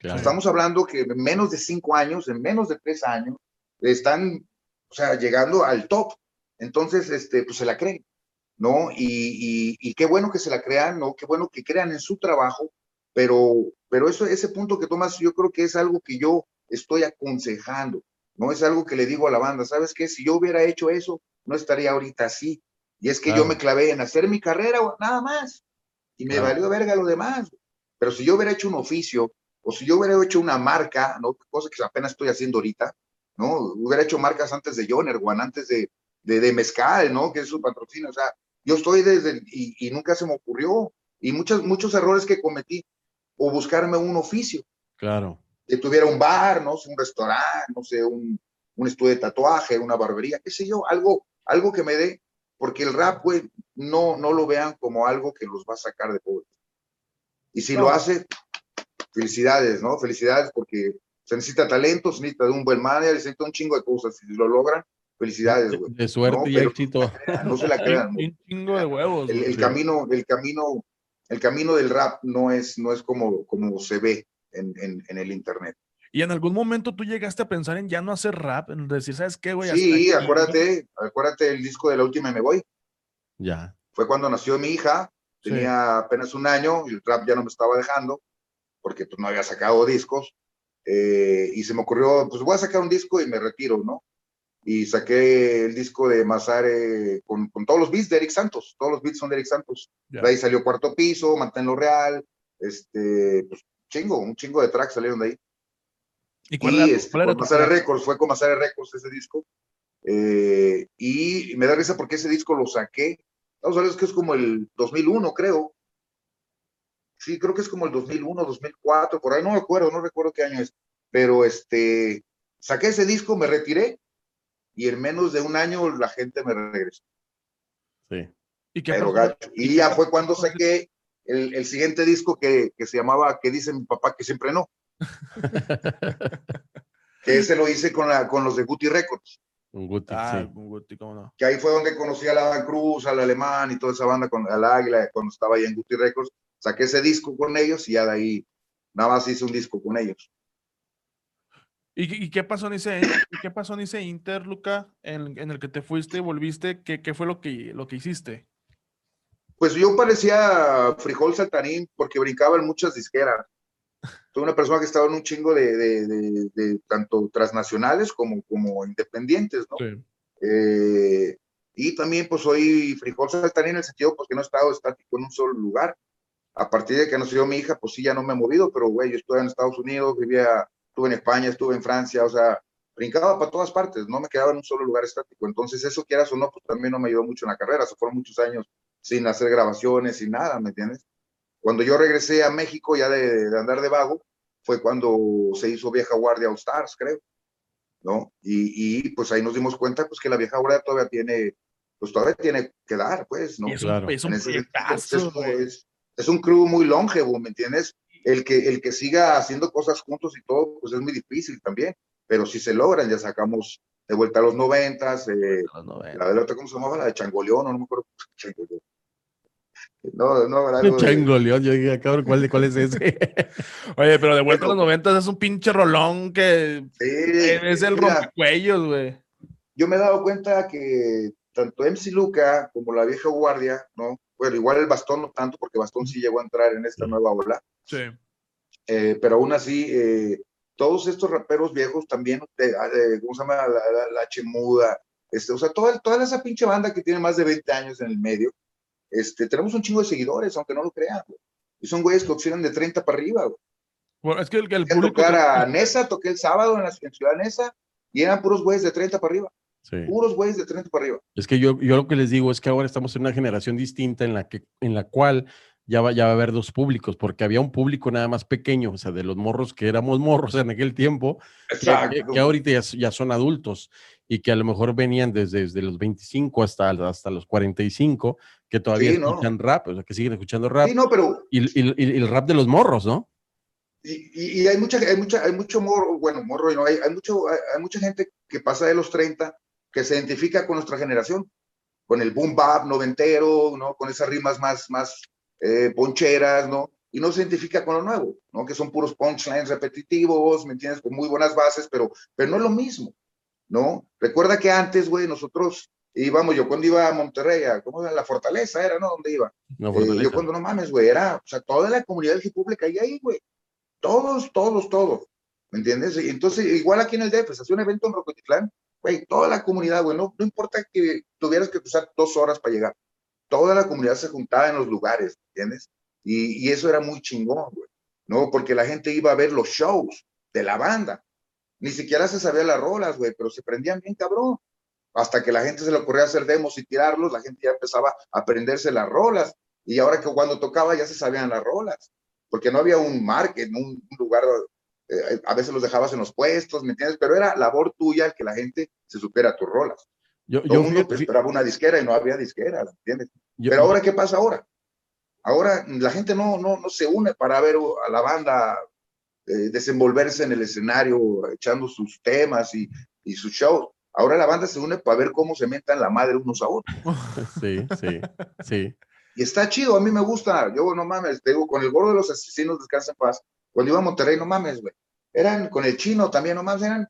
S3: Estamos hablando que en menos de cinco años, en menos de tres años, están, o sea, llegando al top. Entonces, este, pues se la creen. ¿no? Y, y, qué bueno que se la crean, ¿no? Qué bueno que crean en su trabajo, pero, pero eso, ese punto que tomas, yo creo que es algo que yo estoy aconsejando, no es algo que le digo a la banda, ¿sabes qué? Si yo hubiera hecho eso, no estaría ahorita así. Y es que yo me clavé en hacer mi carrera, nada más. Y me valió verga lo demás. Pero si yo hubiera hecho un oficio, o si yo hubiera hecho una marca, ¿no? Cosa que apenas estoy haciendo ahorita, ¿no? Hubiera hecho marcas antes de Joner, antes de, de, de Mezcal, ¿no? Que es su patrocinio. O sea, yo estoy desde, y, y, nunca se me ocurrió. Y muchos, muchos errores que cometí. O buscarme un oficio.
S2: Claro.
S3: Que tuviera un bar, ¿no? Un restaurante, no sé, un, un estudio de tatuaje, una barbería, qué sé yo, algo, algo que me dé, porque el rap, güey, no, no lo vean como algo que los va a sacar de pobre. Y si lo hace, felicidades, ¿no? Felicidades porque se necesita talento, se necesita de un buen manager, se necesita un chingo de cosas. Si lo logran, felicidades, güey.
S2: De, suerte y éxito.
S3: No se la crean.
S1: Un chingo de huevos.
S3: El, camino, el camino, el camino del rap no es, no es como, como se ve en, en, en el internet.
S1: Y en algún momento tú llegaste a pensar en ya no hacer rap, en decir, ¿sabes qué, güey?
S3: Sí, acuérdate, acuérdate el disco de la última Me Voy.
S2: Ya.
S3: Fue cuando nació mi hija, tenía apenas un año y el rap ya no me estaba dejando, porque pues no había sacado discos. Eh, y se me ocurrió, pues voy a sacar un disco y me retiro, ¿no? Y saqué el disco de Mazare con, con todos los beats de Eric Santos, todos los beats son de Eric Santos. De ahí salió Cuarto Piso, Manténlo Real, este, pues chingo, un chingo de tracks salieron de ahí. ¿Y cuál, y este, Records, fue con Mazare Records ese disco. Eh, y me da risa porque ese disco lo saqué. Vamos a ver, es que es como el 2001, creo. Sí, creo que es como el 2001, 2004, por ahí no me acuerdo, no recuerdo qué año es. Pero este, saqué ese disco, me retiré y en menos de un año la gente me regresó.
S2: Sí.
S3: ¿Y, qué y ya fue cuando saqué el, el siguiente disco que, que, se llamaba Que dice mi papá que siempre no. que ese lo hice con, la, con los de Guti Records.
S2: Un Guti,
S1: ah, sí. un Guti, ¿cómo no?
S3: Que ahí fue donde conocí a la Cruz, al Alemán y toda esa banda, con al Águila, cuando estaba ahí en Guti Records. Saqué ese disco con ellos y ya de ahí nada más hice un disco con ellos.
S1: ¿Y, y qué pasó en ese, qué pasó en ese Inter, Luca, en, en, el que te fuiste y volviste? ¿Qué, qué fue lo que, lo que hiciste?
S3: Pues yo parecía frijol saltarín porque brincaba en muchas disqueras. Soy una persona que estaba en un chingo de, de, de, tanto transnacionales como, como independientes, ¿no? Eh, y también pues soy frijol saltarín en el sentido porque no he estado estático en un solo lugar. A partir de que nació mi hija, pues sí, ya no me he movido, pero güey, yo estuve en Estados Unidos, vivía, estuve en España, estuve en Francia, o sea, brincaba para todas partes, no me quedaba en un solo lugar estático. Entonces, eso quieras o no, pues también no me ayudó mucho en la carrera. Se fueron muchos años sin hacer grabaciones, sin nada, ¿me entiendes? Cuando yo regresé a México ya de, de andar de vago, fue cuando se hizo Vieja Guardia All Stars, creo, ¿no? Y, y, pues ahí nos dimos cuenta pues que la Vieja Guardia todavía tiene, pues todavía tiene que dar, pues, ¿no?
S1: es, un, es, un
S3: es, es, un crew muy longevo, ¿me entiendes? El que, el que siga haciendo cosas juntos y todo, pues es muy difícil también, pero si se logran, ya sacamos de vuelta a los noventas, eh, la de la otra, ¿cómo se llamaba? La de Changoleón, no, no me acuerdo, Changoleón. No, no, algo
S2: Changoleón, yo dije, cabrón, ¿cuál, ¿cuál es ese?
S1: Oye, pero de vuelta a los noventas es un pinche rolón que es el rompecuellos, güey.
S3: Yo me he dado cuenta que tanto MC Luca como la vieja guardia, ¿no? Bueno, igual el bastón no tanto, porque bastón sí llegó a entrar en esta nueva ola.
S1: Sí.
S3: Eh, pero aún así, eh, todos estos raperos viejos también, de, ¿cómo se llama? La, la, la Chemuda, este, o sea, toda, toda esa pinche banda que tiene más de 20 años en el medio, este, tenemos un chingo de seguidores, aunque no lo crean, Y son güeyes que oxidan de 30 para arriba,
S1: Bueno, es que el, el
S3: público... tocar a Nesa, toqué el sábado en la en Ciudad Nesa, y eran puros güeyes de 30 para arriba. Sí. Puros güeyes de 30 para arriba.
S2: Es que yo, yo lo que les digo es que ahora estamos en una generación distinta en la, que, en la cual ya va, ya va a haber dos públicos, porque había un público nada más pequeño, o sea, de los morros que éramos morros en aquel tiempo, que, que, ahorita ya, ya, son adultos y que a lo mejor venían desde, desde los 25 hasta, hasta los 45, que todavía sí, escuchan no. rap, o sea, que siguen escuchando rap.
S3: Sí, no, pero...
S2: Y, y, y, el rap de los morros, ¿no?
S3: Y, hay mucha, hay mucha, hay mucho morro, bueno, morro, ¿no? hay, hay, mucho, hay, hay, mucha gente que pasa de los 30 que se identifica con nuestra generación, con el boom bap noventero, ¿no? Con esas rimas más, más eh, poncheras, ¿no? Y no se identifica con lo nuevo, ¿no? Que son puros punchlines repetitivos, ¿me entiendes? Con muy buenas bases, pero, pero no es lo mismo, ¿no? Recuerda que antes, güey, nosotros íbamos, yo cuando iba a Monterrey, a, ¿cómo era? La Fortaleza era, ¿no? ¿Dónde iba?
S2: No, eh,
S3: yo cuando no mames, güey, era, o sea, toda la comunidad del caía ahí, güey. Todos, todos, todos. ¿Me entiendes? Entonces, igual aquí en el DF, se hacía un evento en Rocotitlán, güey, toda la comunidad, güey, no, importa que tuvieras que cruzar dos horas para llegar, toda la comunidad se juntaba en los lugares, ¿entiendes? Y, y eso era muy chingón, güey, ¿no? Porque la gente iba a ver los shows de la banda. Ni siquiera se sabía las rolas, güey, pero se prendían bien cabrón. Hasta que la gente se le ocurría hacer demos y tirarlos, la gente ya empezaba a aprenderse las rolas. Y ahora que cuando tocaba ya se sabían las rolas, porque no había un market, un, un lugar eh, a veces los dejabas en los puestos, ¿me entiendes? Pero era labor tuya el que la gente se supiera tus rolas. Yo, Todo yo mundo esperaba una disquera y no había disquera, ¿me entiendes? Pero ahora, ¿qué pasa ahora? Ahora la gente no, no, no se une para ver a la banda eh, desenvolverse en el escenario, echando sus temas y, y sus shows. Ahora la banda se une para ver cómo se metan la madre unos a otros.
S2: Sí, sí, sí.
S3: Y está chido, a mí me gusta. Yo no mames, te digo, con el gordo de los asesinos descansa en paz cuando iba a Monterrey, no mames, güey. Eran con el chino también, no mames, eran,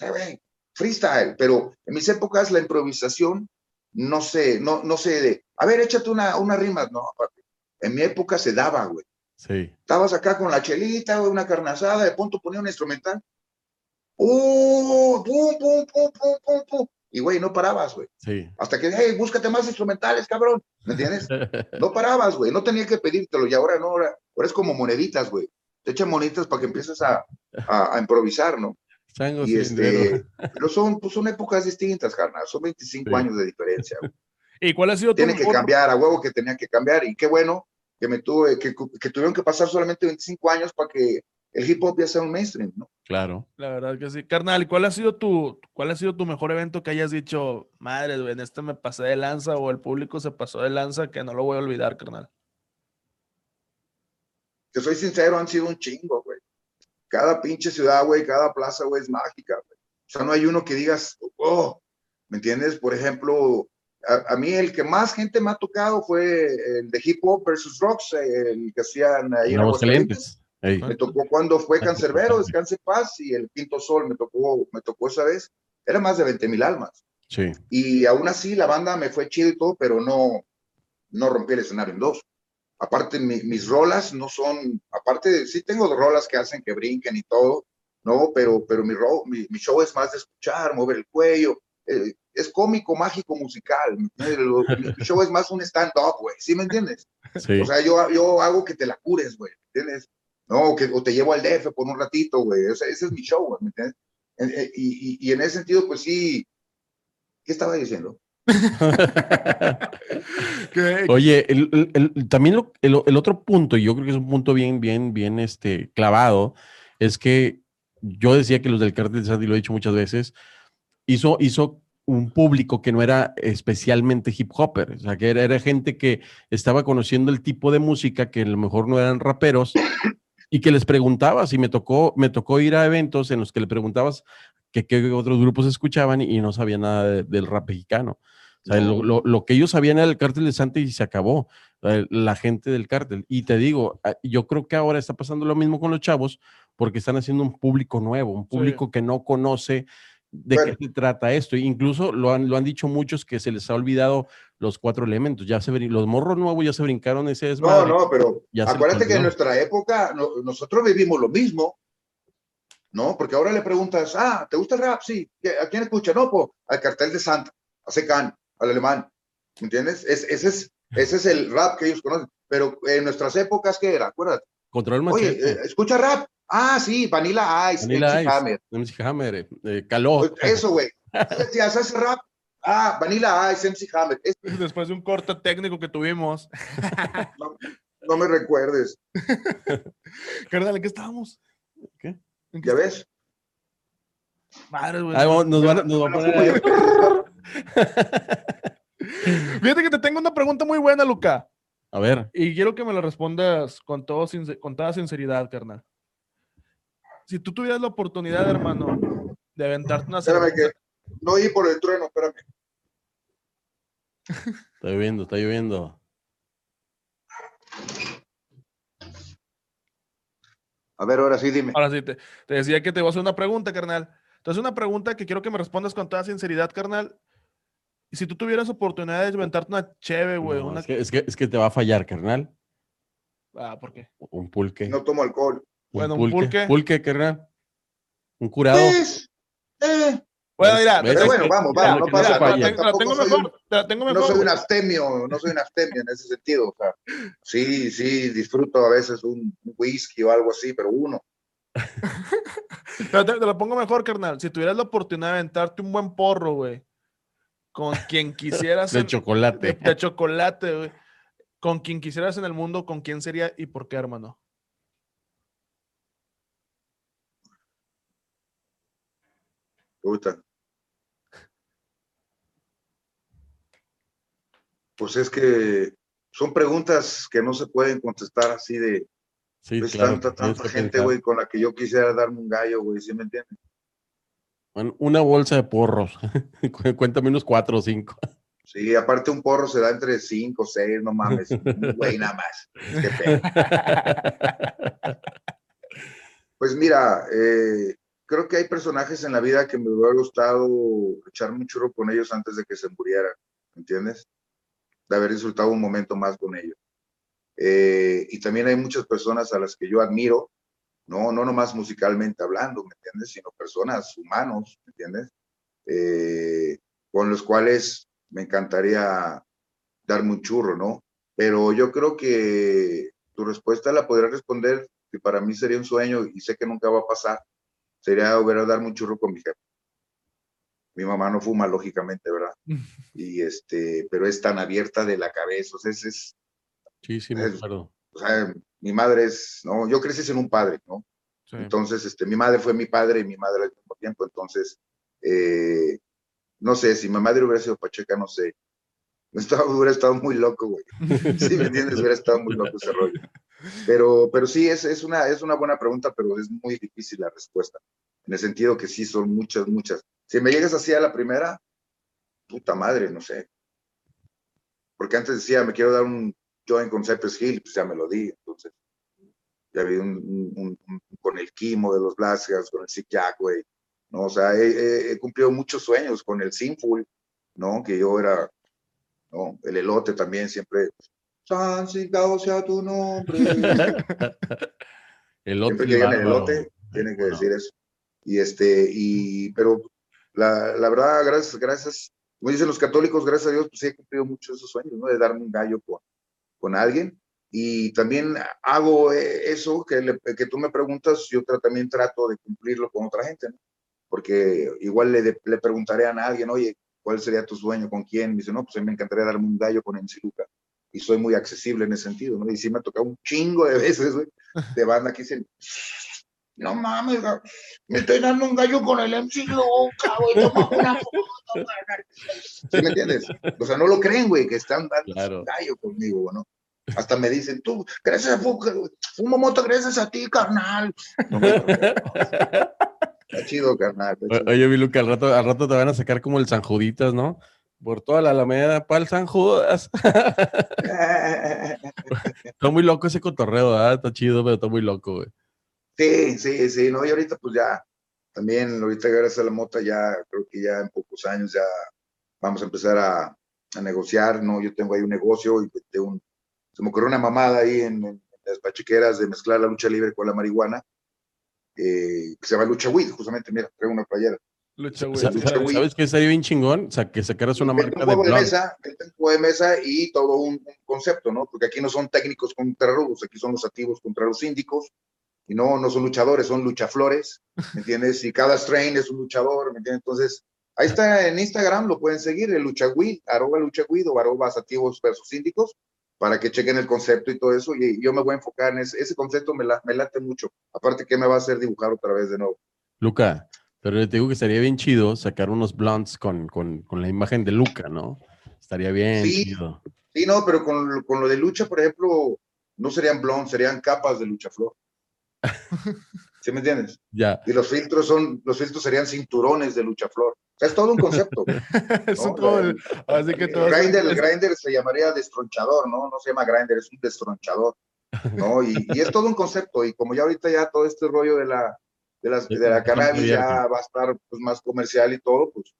S3: güey, freestyle. Pero en mis épocas la improvisación, no sé, no, no sé de, a ver, échate una, una rima. No, papi. En mi época se daba, güey.
S2: Sí.
S3: Estabas acá con la chelita, güey, una carnazada, de punto ponía un instrumental. ¡Uh! ¡Pum, pum, pum, pum, pum, pum! Y, güey, no parabas, güey.
S2: Sí.
S3: Hasta que, hey, búscate más instrumentales, cabrón. ¿Me entiendes? no parabas, güey. No tenía que pedírtelo. Y ahora no, ahora, ahora es como moneditas, güey te echan monitas para que empieces a, a, improvisar, ¿no? y este, pero son, pues son épocas distintas, carnal, son 25 años de diferencia.
S1: ¿Y cuál ha sido
S3: Tiene que cambiar, a huevo que tenía que cambiar, y qué bueno que me tuve, que, que tuvieron que pasar solamente 25 años para que el hip hop ya sea un mainstream, ¿no?
S2: Claro.
S1: La verdad que sí. Carnal, ¿y cuál ha sido tu, cuál ha sido tu mejor evento que hayas dicho, madre, en este me pasé de lanza o el público se pasó de lanza que no lo voy a olvidar, carnal?
S3: Te soy sincero, han sido un chingo, güey. Cada pinche ciudad, güey, cada plaza, güey, es mágica, güey. O sea, no hay uno que digas, oh, ¿me entiendes? Por ejemplo, a, mí el que más gente me ha tocado fue el de Hip Hop versus Rocks, el que hacían ahí en
S2: Aguascalientes.
S3: Me tocó cuando fue Cancerbero, Descanse Paz, y el Quinto Sol me tocó, me tocó esa vez. Era más de 20 mil almas.
S2: Sí.
S3: Y aún así la banda me fue chido y todo, pero no, no rompí el escenario en dos aparte mis rolas no son, aparte sí tengo rolas que hacen que brinquen y todo, no, pero, pero mi, mi, show es más de escuchar, mover el cuello, eh, es cómico, mágico, musical, mi show es más un stand-up, güey, ¿sí me entiendes? O sea, yo, yo hago que te la cures, güey, ¿entiendes? No, que, o te llevo al DF por un ratito, güey, ese es mi show, güey, ¿me entiendes? Eh, y, y, y en ese sentido, pues sí, ¿qué estaba diciendo?
S2: Oye, también el, otro punto, y yo creo que es un punto bien, bien, bien este, clavado, es que yo decía que los del cartel de Sandy, lo he dicho muchas veces, hizo, hizo un público que no era especialmente hip hopper, o sea, que era, era, gente que estaba conociendo el tipo de música que a lo mejor no eran raperos y que les preguntabas, y me tocó, me tocó ir a eventos en los que le preguntabas que qué otros grupos escuchaban y, no sabía nada del rap mexicano. O sea, lo, que ellos sabían era el cártel de Santa y se acabó, eh, la gente del cártel. Y te digo, ah, yo creo que ahora está pasando lo mismo con los chavos porque están haciendo un público nuevo, un público que no conoce de qué se trata esto. Incluso lo han, lo han dicho muchos que se les ha olvidado los cuatro elementos. Ya se los morros nuevos ya se brincaron ese
S3: No, no, pero acuérdate que en nuestra época nosotros vivimos lo mismo. ¿No? Porque ahora le preguntas, ah, ¿te gusta el rap? Sí. ¿A quién escucha? No, pues al cartel de Santa, a Secan al alemán. ¿Me entiendes? Es, ese, es, ese es el rap que ellos conocen. Pero en nuestras épocas, ¿qué era? Acuérdate.
S2: Control
S3: Oye, eh, escucha rap. Ah, sí, Vanilla Ice,
S2: Vanilla MC Hammer. MC Hammer, eh, eh calor.
S3: Eso, güey. Si haces rap, ah, Vanilla Ice, MC Hammer.
S1: Después de un corte técnico que tuvimos.
S3: no, me recuerdes.
S1: Carnal, ¿en qué estábamos?
S2: ¿Qué?
S3: ¿Ya ves?
S1: Madre, güey.
S2: nos van, nos van a poner.
S1: Fíjate que te tengo una pregunta muy buena, Luca.
S2: A ver.
S1: Y quiero que me la respondas con, todo, con toda sinceridad, carnal. Si tú tuvieras la oportunidad, hermano, de aventarte una
S3: Espérame que no oí por el trueno, espérame.
S2: Está lloviendo, está lloviendo.
S3: A ver, ahora sí, dime.
S1: Ahora sí, te, te decía que te voy a hacer una pregunta, carnal. Entonces, una pregunta que quiero que me respondas con toda sinceridad, carnal. Y si tú tuvieras oportunidad de inventarte una cheve, güey. una...
S2: es, que, es, que, te va a fallar, carnal.
S1: Ah, ¿por qué?
S2: Un pulque.
S3: No tomo alcohol.
S1: bueno, un pulque.
S2: Pulque, carnal. Un curado.
S3: Pues, eh,
S1: bueno, mira,
S3: pero bueno, vamos, vamos, no pasa nada.
S1: La tengo mejor, la tengo mejor.
S3: No soy un abstemio, no soy un abstemio en ese sentido. O sea, sí, sí, disfruto a veces un, whisky o algo así, pero uno.
S1: te, te, lo pongo mejor, carnal. Si tuvieras la oportunidad de aventarte un buen porro, güey, con quien quisieras.
S2: de chocolate.
S1: De, de chocolate, güey. Con quien quisieras en el mundo, ¿con quién sería y por qué, hermano?
S3: Puta. pues es que son preguntas que no se pueden contestar así de sí, tanta, tanta gente, güey, con la que yo quisiera darme un gallo, güey, ¿sí me entiendes?
S2: Una bolsa de porros. Cuéntame unos cuatro o cinco.
S3: Sí, aparte un porro se da entre cinco, seis, no mames, güey, nada más. pues mira, eh, creo que hay personajes en la vida que me hubiera gustado echar un churro con ellos antes de que se murieran, ¿entiendes? de haber disfrutado un momento más con ellos. Eh, y también hay muchas personas a las que yo admiro, no, no nomás musicalmente hablando, ¿me entiendes? Sino personas humanos, ¿me entiendes? Eh, con los cuales me encantaría darme un churro, ¿no? Pero yo creo que tu respuesta la podría responder que para mí sería un sueño y sé que nunca va a pasar, sería volver a darme un churro con mi jefe mi mamá no fuma, lógicamente, ¿verdad? Y este, pero es tan abierta de la cabeza, o sea, es...
S2: sí, sí, me acuerdo.
S3: O sea, mi madre es, no, yo crecí sin un padre, ¿no? Entonces, este, mi madre fue mi padre y mi madre al mismo tiempo, entonces, eh, no sé, si mi madre hubiera sido pacheca, no sé, estaba, hubiera estado muy loco, güey. Si me entiendes, hubiera estado muy loco ese rollo. Pero, pero sí, es, es, una, es una buena pregunta, pero es muy difícil la respuesta. En el sentido que sí, son muchas, muchas. Si me llegas así a la primera, puta madre, no sé. Porque antes decía, me quiero dar un join con Cypress Hill, pues ya me lo di. Entonces, ya vi un, con el Kimo de los Blasgas, con el Sick Jack, güey. ¿no? O sea, he, cumplido muchos sueños con el Sinful, ¿no? Que yo era, ¿no? El elote también siempre. Santificado sea tu nombre.
S2: elote.
S3: Siempre que el elote, tienen que decir eso. Y este, y, pero la, la, verdad, gracias, gracias, como dicen los católicos, gracias a Dios, pues he cumplido muchos de esos sueños, ¿no? De darme un gallo con, con alguien. Y también hago eh, eso que, que tú me preguntas, yo también trato de cumplirlo con otra gente. Porque igual le, le preguntaré a alguien, oye, ¿cuál sería tu sueño? ¿Con quién? Me dice, no, pues a mí me encantaría darme un gallo con Enciluca. Y soy muy accesible en ese sentido, ¿no? Y sí me ha tocado un chingo de veces, güey, de banda que dicen, no mames, me estoy dando un gallo con el MC Luca, güey, toma una foto, ¿Sí me entiendes? O sea, no lo creen, güey, que están dando un gallo conmigo, ¿no? Hasta me dicen, tú, gracias a fumo moto gracias a ti, carnal. está chido, carnal.
S2: Oye, mi Luca, al rato, al rato te van a sacar como el San Juditas, ¿no? Por toda la Alameda, para el San Judas. está muy loco ese cotorreo, ¿verdad? Está chido, pero está muy loco, güey.
S3: Sí, sí, sí, no, y ahorita pues ya, también ahorita gracias a la mota ya, creo que ya en pocos años ya vamos a empezar a, negociar, ¿no? Yo tengo ahí un negocio y de un, se me ocurrió una mamada ahí en, las pachiqueras de mezclar la lucha libre con la marihuana, eh, que se llama Lucha Weed, justamente, mira, traigo una playera.
S2: Lucha Weed. ¿Sabes, qué estaría bien chingón? O sea, que sacaras una marca
S3: de, de mesa, un juego de mesa y todo un, concepto, ¿no? Porque aquí no son técnicos contra rudos, aquí son los activos contra los síndicos, y no, no son luchadores, son luchaflores, ¿me entiendes? Y cada strain es un luchador, ¿me entiendes? Entonces, ahí está en Instagram, lo pueden seguir, el luchagüid, arroba luchagüid o arroba sativos versus síndicos, para que chequen el concepto y todo eso, y yo me voy a enfocar en ese, ese concepto, me, me late mucho, aparte que me va a hacer dibujar otra vez de nuevo.
S2: Luca, pero te digo que estaría bien chido sacar unos blondes con, con, con la imagen de Luca, ¿no? Estaría bien
S3: sí,
S2: chido.
S3: Sí, no, pero con, con lo de lucha, por ejemplo, no serían blondes, serían capas de luchaflor. ¿Sí me entiendes?
S2: Ya.
S3: Y los filtros son, los filtros serían cinturones de luchaflor. O sea, es todo un concepto.
S1: es todo el, así que todo
S3: grinder, el grinder se llamaría destronchador, ¿no? No se llama grinder, es un destronchador. ¿no? Y, y, es todo un concepto. Y como ya ahorita ya todo este rollo de la, de, las, de la cannabis ya va a estar pues, más comercial y todo, pues,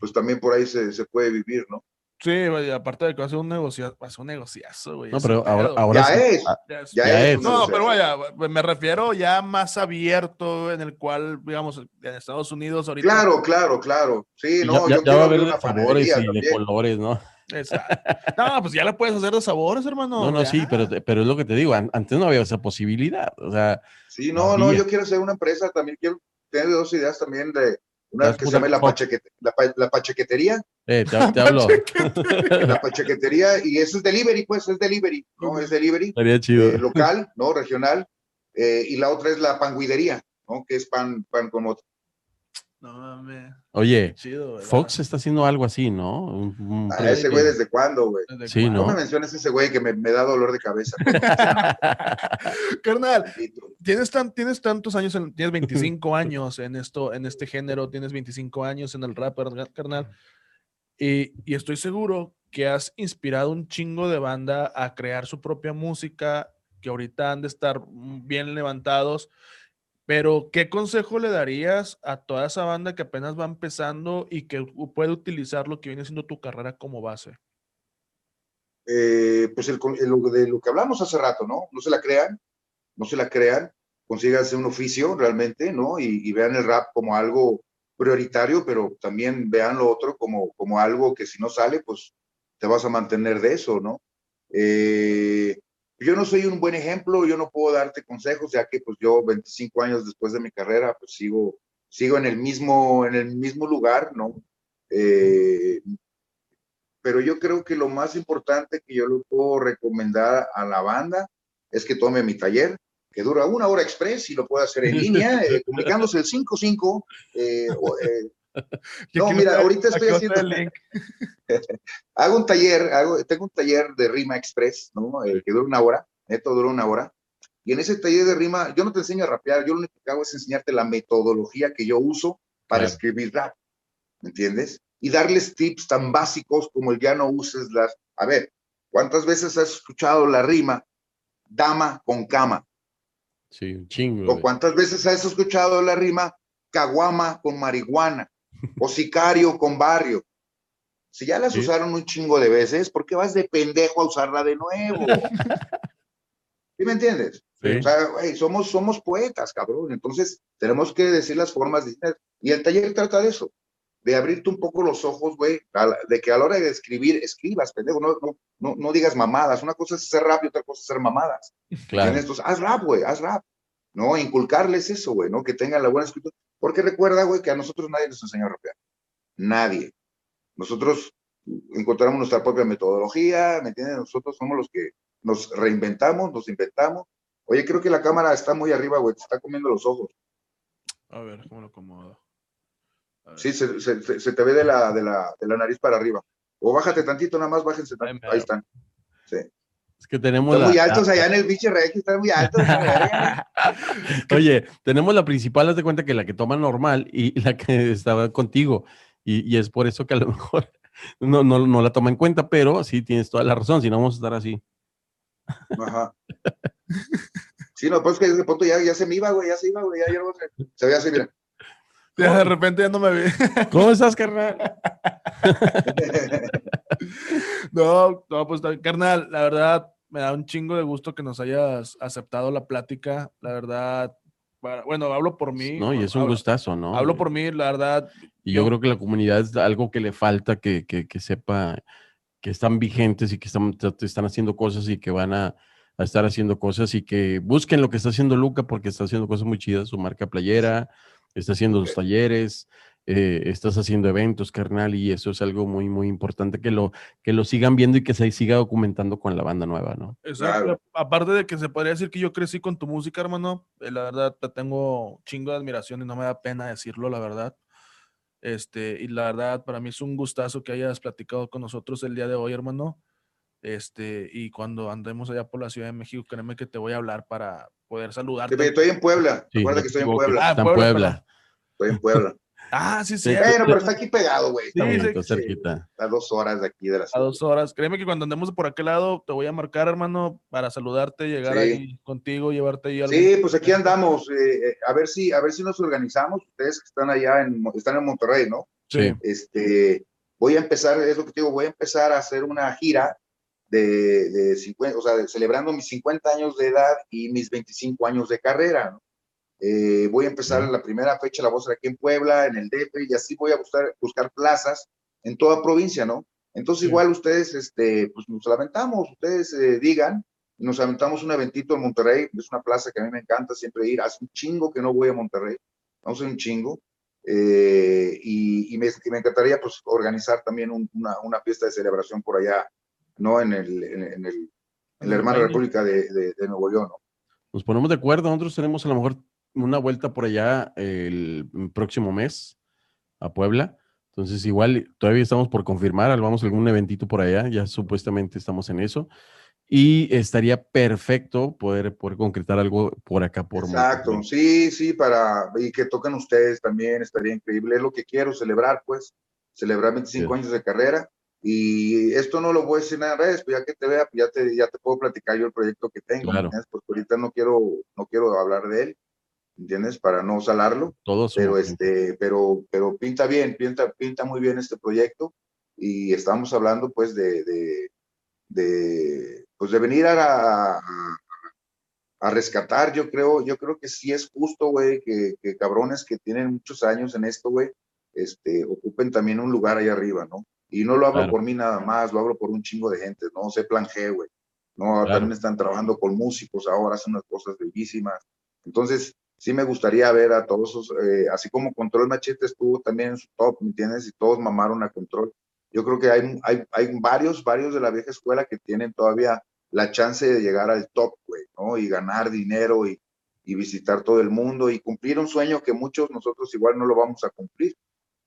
S3: pues también por ahí se, se puede vivir, ¿no?
S1: Sí, aparte de que va a ser un negocio, va a ser un negociazo, güey.
S2: No, pero ahora, ahora
S3: ya, es,
S1: ya, es. No, pero vaya, me refiero ya más abierto, en el cual, digamos, en Estados Unidos ahorita.
S3: Claro, claro, claro. Sí, no,
S2: ya, yo va a haber de sabores y de colores, ¿no?
S1: No, pues ya la puedes hacer de sabores, hermano.
S2: No, no, sí, pero, pero es lo que te digo, antes no había esa posibilidad. O sea.
S3: Sí, no, no, yo quiero hacer una empresa, también quiero tener dos ideas también de una que se llama la, la, pachequetería.
S2: Eh, te, hablo.
S3: la pachequetería, y eso es delivery, pues, es delivery, ¿no? Es delivery.
S2: Estaría chido.
S3: Eh, local, ¿no? Regional. Eh, y la otra es la panguidería, ¿no? Que es pan, pan con otro.
S1: No mames.
S2: Oye, Fox está haciendo algo así, ¿no?
S3: ah, ese güey, ¿desde cuándo, güey?
S2: Sí, ¿no?
S3: No me menciones ese güey que me, me, da dolor de cabeza.
S1: Carnal, tienes, tan, tienes tantos años, tienes 25 años en esto, en este género, tienes 25 años en el rap, carnal. Y, y estoy seguro que has inspirado un chingo de banda a crear su propia música, que ahorita han de estar bien levantados pero, ¿qué consejo le darías a toda esa banda que apenas va empezando y que puede utilizar lo que viene siendo tu carrera como base?
S3: Eh, pues el, de lo que hablamos hace rato, ¿no? No se la crean, no se la crean, consíganse un oficio realmente, ¿no? Y, vean el rap como algo prioritario, pero también vean lo otro como, como algo que si no sale, pues te vas a mantener de eso, ¿no? Eh, yo no soy un buen ejemplo, yo no puedo darte consejos, ya que pues yo 25 años después de mi carrera, pues sigo, sigo en el mismo, en el mismo lugar, ¿no? Eh, pero yo creo que lo más importante que yo le puedo recomendar a la banda es que tome mi taller, que dura una hora express y lo puede hacer en línea, eh, comunicándose el 55. Eh, no, mira, ahorita estoy haciendo. hago un taller, hago, tengo un taller de rima express, ¿no? Eh, que dura una hora, neto dura una hora. Y en ese taller de rima, yo no te enseño a rapear, yo lo único que hago es enseñarte la metodología que yo uso para escribir rap, ¿me entiendes? Y darles tips tan básicos como el ya no uses las. A ver, ¿cuántas veces has escuchado la rima dama con cama?
S2: Sí, un chingo.
S3: ¿O cuántas veces has escuchado la rima caguama con marihuana? O sicario con barrio. Si ya las usaron un chingo de veces, ¿por qué vas de pendejo a usarla de nuevo? ¿Sí me entiendes? O sea, somos, somos poetas, cabrón. Entonces, tenemos que decir las formas distintas. Y el taller trata de eso, de abrirte un poco los ojos, güey, de que a la hora de escribir, escribas, pendejo, no, no, no, digas mamadas. Una cosa es ser rap y otra cosa es ser mamadas. Claro. Entonces, haz rap, güey, haz rap. ¿no? Inculcarles eso, güey, ¿no? Que tengan la buena escritura. Porque recuerda, güey, que a nosotros nadie nos enseñó a rapear. Nadie. Nosotros encontramos nuestra propia metodología, ¿me entiendes? Nosotros somos los que nos reinventamos, nos inventamos. Oye, creo que la cámara está muy arriba, güey, te está comiendo los ojos.
S1: A ver, ¿cómo lo acomodo?
S3: Sí, se, se, te ve de la, de, la, de la nariz para arriba. O bájate tantito, nada más bájense tantito. Ahí están. Sí.
S2: Es que tenemos.
S3: Están muy altos allá en el biche que están muy altos.
S2: Oye, tenemos la principal, haz de cuenta que la que toma normal y la que estaba contigo. Y, y es por eso que a lo mejor no, no, no, la toma en cuenta, pero sí tienes toda la razón, si no vamos a estar así.
S3: Ajá. Sí, no, pues que de pronto ya, ya se me iba, güey, ya se iba, güey, ya, ya se veía así, mira.
S1: Ya de repente ya no me vi.
S2: ¿Cómo estás, carnal?
S1: no, no, pues carnal, la verdad, me da un chingo de gusto que nos hayas aceptado la plática. La verdad, bueno, hablo por mí.
S2: No, y es un gustazo, ¿no?
S1: Hablo por mí, la verdad.
S2: Y yo, creo que la comunidad es algo que le falta que, que, que sepa que están vigentes y que están, están haciendo cosas y que van a, a, estar haciendo cosas y que busquen lo que está haciendo Luca porque está haciendo cosas muy chidas, su marca playera, está haciendo sus talleres, eh, estás haciendo eventos, carnal, y eso es algo muy, muy importante que lo, que lo sigan viendo y que se siga documentando con la banda nueva, ¿no?
S1: Exacto. Aparte de que se podría decir que yo crecí con tu música, hermano, eh, la verdad te tengo chingo de admiración y no me da pena decirlo, la verdad. Este, y la verdad, para mí es un gustazo que hayas platicado con nosotros el día de hoy, hermano. Este, y cuando andemos allá por la Ciudad de México, créeme que te voy a hablar para poder saludarte.
S3: Estoy en Puebla. Recuerda que estoy en Puebla.
S2: Ah, en Puebla.
S3: Estoy en Puebla.
S1: Ah, sí, sí.
S3: Bueno, pero está aquí pegado, güey.
S2: Está cerquita.
S3: A dos horas de aquí de la ciudad.
S1: A dos horas. Créeme que cuando andemos por aquel lado, te voy a marcar, hermano, para saludarte, llegar ahí contigo, llevarte ahí
S3: algo. Sí, pues aquí andamos. Eh, eh, a ver si, a ver si nos organizamos. Ustedes que están allá en, están en Monterrey, ¿no?
S2: Sí.
S3: Este, voy a empezar, es lo que te digo, voy a empezar a hacer una gira de, de 50, o sea, celebrando mis 50 años de edad y mis 25 años de carrera, eh, voy a empezar en la primera fecha, la voz aquí en Puebla, en el DF, y así voy a buscar, buscar plazas en toda provincia, ¿no? Entonces, igual ustedes, este, pues nos lamentamos, ustedes eh, digan, nos aventamos un eventito en Monterrey, es una plaza que a mí me encanta siempre ir, hace un chingo que no voy a Monterrey, vamos a un chingo, eh, y, me, encantaría pues organizar también una, una, fiesta de celebración por allá, ¿no? En el, en, el, en la hermana República de, de, Nuevo León, ¿no?
S2: Nos ponemos de acuerdo, nosotros tenemos a lo mejor una vuelta por allá el próximo mes a Puebla. Entonces, igual todavía estamos por confirmar, vamos a algún eventito por allá, ya supuestamente estamos en eso. Y estaría perfecto poder, poder concretar algo por acá. Por
S3: Exacto, sí, sí, para, y que toquen ustedes también, estaría increíble, es lo que quiero celebrar, pues, celebrar 25 años de carrera, y esto no lo voy a decir en redes, pues ya que te vea, pues ya te, ya te puedo platicar yo el proyecto que tengo, porque ahorita no quiero, no quiero hablar de él, ¿entiendes? Para no salarlo,
S2: Todos
S3: pero, este, pero, pero pinta bien, pinta, pinta muy bien este proyecto, y estamos hablando, pues, de, de, de pues de venir a, a, rescatar, yo creo, yo creo que sí es justo, güey, que, cabrones que tienen muchos años en esto, güey, este, ocupen también un lugar ahí arriba, ¿no? Y no lo hablo por mí nada más, lo hablo por un chingo de gente, ¿no? Sé plan G, güey. ¿no? También están trabajando con músicos ahora, hacen unas cosas bellísimas. Entonces, sí me gustaría ver a todos esos, eh, así como Control Machete estuvo también en su top, ¿me entiendes? Y todos mamaron a Control. Yo creo que hay, hay, hay varios, varios de la vieja escuela que tienen todavía la chance de llegar al top, güey, ¿no? Y ganar dinero y, y, visitar todo el mundo y cumplir un sueño que muchos nosotros igual no lo vamos a cumplir,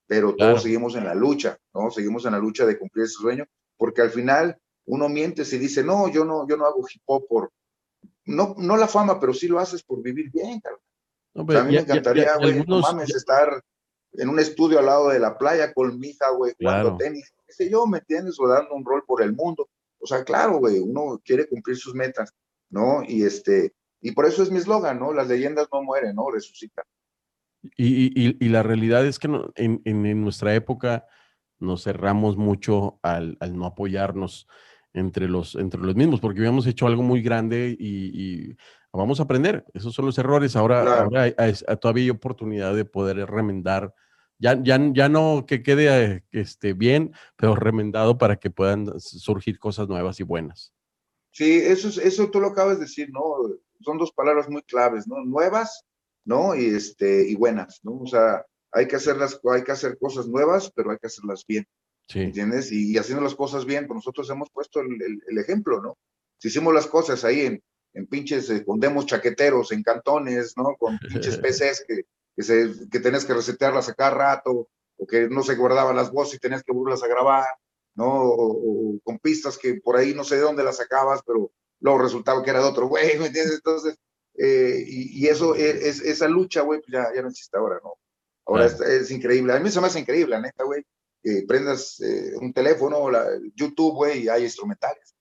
S3: pero todos seguimos en la lucha, ¿no? Seguimos en la lucha de cumplir ese sueño, porque al final uno miente si dice, no, yo no, yo no hago hip hop por, no, no la fama, pero sí lo haces por vivir bien, cabrón. a mí me encantaría, güey, no mames, estar en un estudio al lado de la playa con mi hija, güey, jugando tenis, qué sé yo, ¿me entiendes? O dando un rol por el mundo. O sea, claro, güey, uno quiere cumplir sus metas, ¿no? Y este, y por eso es mi eslogan, ¿no? Las leyendas no mueren, ¿no? Resucitan.
S2: Y, y, la realidad es que en, en, nuestra época nos cerramos mucho al, al, no apoyarnos entre los, entre los mismos, porque habíamos hecho algo muy grande y, vamos a aprender. Esos son los errores. Ahora, ahora hay, todavía hay oportunidad de poder remendar ya, ya, ya no que quede este, bien, pero remendado para que puedan surgir cosas nuevas y buenas.
S3: Sí, eso, es, eso tú lo acabas de decir, ¿no? Son dos palabras muy claves, ¿no? Nuevas, ¿no? Y, este, y buenas, ¿no? O sea, hay que, hacerlas, hay que hacer cosas nuevas, pero hay que hacerlas bien. Sí. ¿Entiendes? Y, haciendo las cosas bien, pues nosotros hemos puesto el, el, ejemplo, ¿no? Si hicimos las cosas ahí en, en pinches, eh, con demos chaqueteros, en cantones, ¿no? Con pinches PCs que, que, se, que tenías que resetearlas a cada rato, o que no se guardaban las voces y tenías que volverlas a grabar, ¿no? O, con pistas que por ahí no sé de dónde las sacabas, pero luego resultaba que era de otro güey, ¿me entiendes? Entonces, eh, y, eso, e, es, esa lucha, güey, pues ya, ya no existe ahora, ¿no? Ahora es, increíble. A mí se me hace increíble, la neta, güey, que prendas eh, un teléfono, la, YouTube, güey, y hay instrumentales.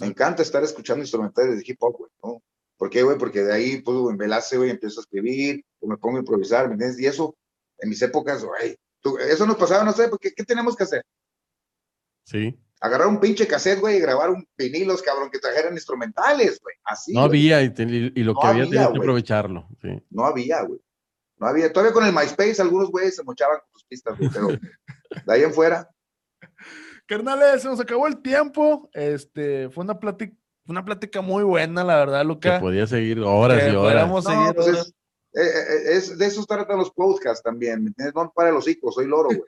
S3: Me encanta estar escuchando instrumentales de hip hop, güey, ¿no? ¿Por qué, güey? Porque de ahí, pues, en Velace, güey, empiezo a escribir, o me pongo a improvisar, ¿me entiendes? Y eso, en mis épocas, güey, eso nos pasaba, no sé, porque ¿qué tenemos que hacer?
S2: Sí.
S3: Agarrar un pinche cassette, güey, y grabar un vinilos, cabrón, que trajeran instrumentales, güey, así.
S2: No había, y, lo que había, tenía que aprovecharlo. Sí.
S3: No había, güey. No había. Todavía con el MySpace, algunos güeyes se mochaban con sus pistas, güey, pero de ahí en fuera.
S1: Carnales, se nos acabó el tiempo. Este, fue una plática una plática muy buena, la verdad, Luca.
S2: Que podía seguir horas y horas.
S3: seguir pues eh, eh, Es, de eso tratan los podcasts también. No para los hijos, soy loro, güey.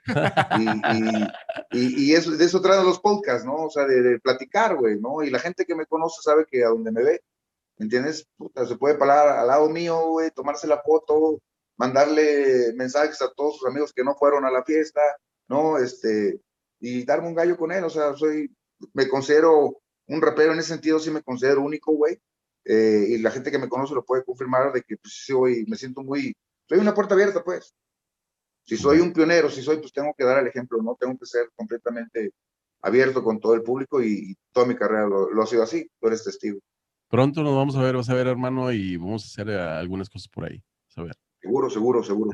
S3: Y, y, eso, de eso tratan los podcasts, ¿no? O sea, de, platicar, güey, ¿no? Y la gente que me conoce sabe que a donde me ve, ¿me entiendes? Se puede parar al lado mío, güey, tomarse la foto, mandarle mensajes a todos sus amigos que no fueron a la fiesta, ¿no? Este, y darme un gallo con él, o sea, soy, me considero un rapero en ese sentido sí me considero único, güey. Eh, y la gente que me conoce lo puede confirmar de que pues sí hoy me siento muy, soy una puerta abierta, pues. Si soy un pionero, si soy, pues tengo que dar el ejemplo, ¿no? Tengo que ser completamente abierto con todo el público y, toda mi carrera lo, ha sido así, tú eres testigo.
S2: Pronto nos vamos a ver, vas a ver, hermano, y vamos a hacer eh, algunas cosas por ahí. A ver.
S3: Seguro, seguro, seguro.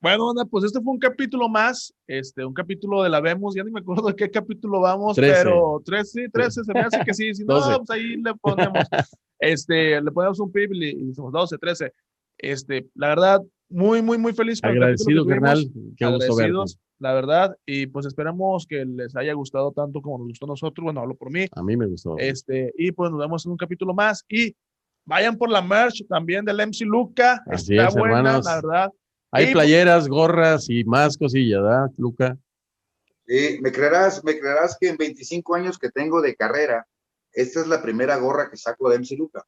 S1: Bueno, pues este fue un capítulo más, este, un capítulo de la Vemos, ya ni me acuerdo de qué capítulo vamos, pero 13, 13, se me hace que sí, si no, pues ahí le ponemos, este, le ponemos un pip y, y decimos 12, 13. Este, la verdad, muy, muy, muy feliz.
S2: Agradecido, carnal. Qué
S1: Agradecidos, la verdad. Y pues esperamos que les haya gustado tanto como nos gustó a nosotros. Bueno, hablo por mí.
S2: A mí me gustó.
S1: Este, y pues nos vemos en un capítulo más. Y vayan por la merch también del MC Luca. Está buena, la verdad.
S2: Hay playeras, gorras y más cosillas, ¿verdad, Luca?
S3: Sí, me creerás, me creerás que en 25 años que tengo de carrera, esta es la primera gorra que saco de MC Luca.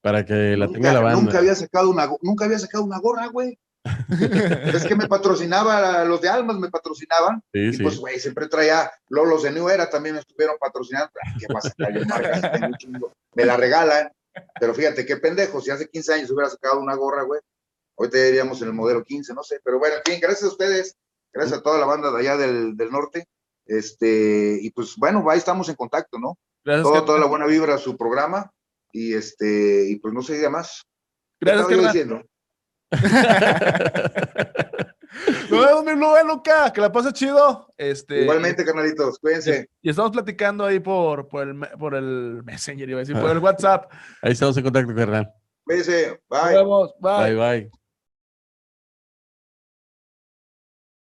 S2: Para que la tenga la banda.
S3: Nunca había sacado una, nunca había sacado una gorra, güey. es que me patrocinaba, los de Almas me patrocinaban. y pues, güey, siempre traía, los de New Era también me estuvieron patrocinando. ¿Qué pasa? me la regalan. Pero fíjate, qué pendejo, si hace 15 años hubiera sacado una gorra, güey, Ahorita ya iríamos en el modelo 15, no sé, pero bueno, bien, gracias a ustedes, gracias a toda la banda de allá del, norte. Este, y pues bueno, ahí estamos en contacto, ¿no? Gracias. toda la buena vibra a su programa. Y este, y pues no se diga más.
S1: Gracias, que diciendo? Nos vemos, mi Luca, que la pase chido. Este,
S3: Igualmente, carnalitos, cuídense.
S1: Y, estamos platicando ahí por, por, el, por el Messenger, iba a decir, por el WhatsApp.
S2: Ahí estamos en contacto, carnal.
S3: Cuídense, bye. Nos
S1: vemos,
S2: bye. Bye, bye.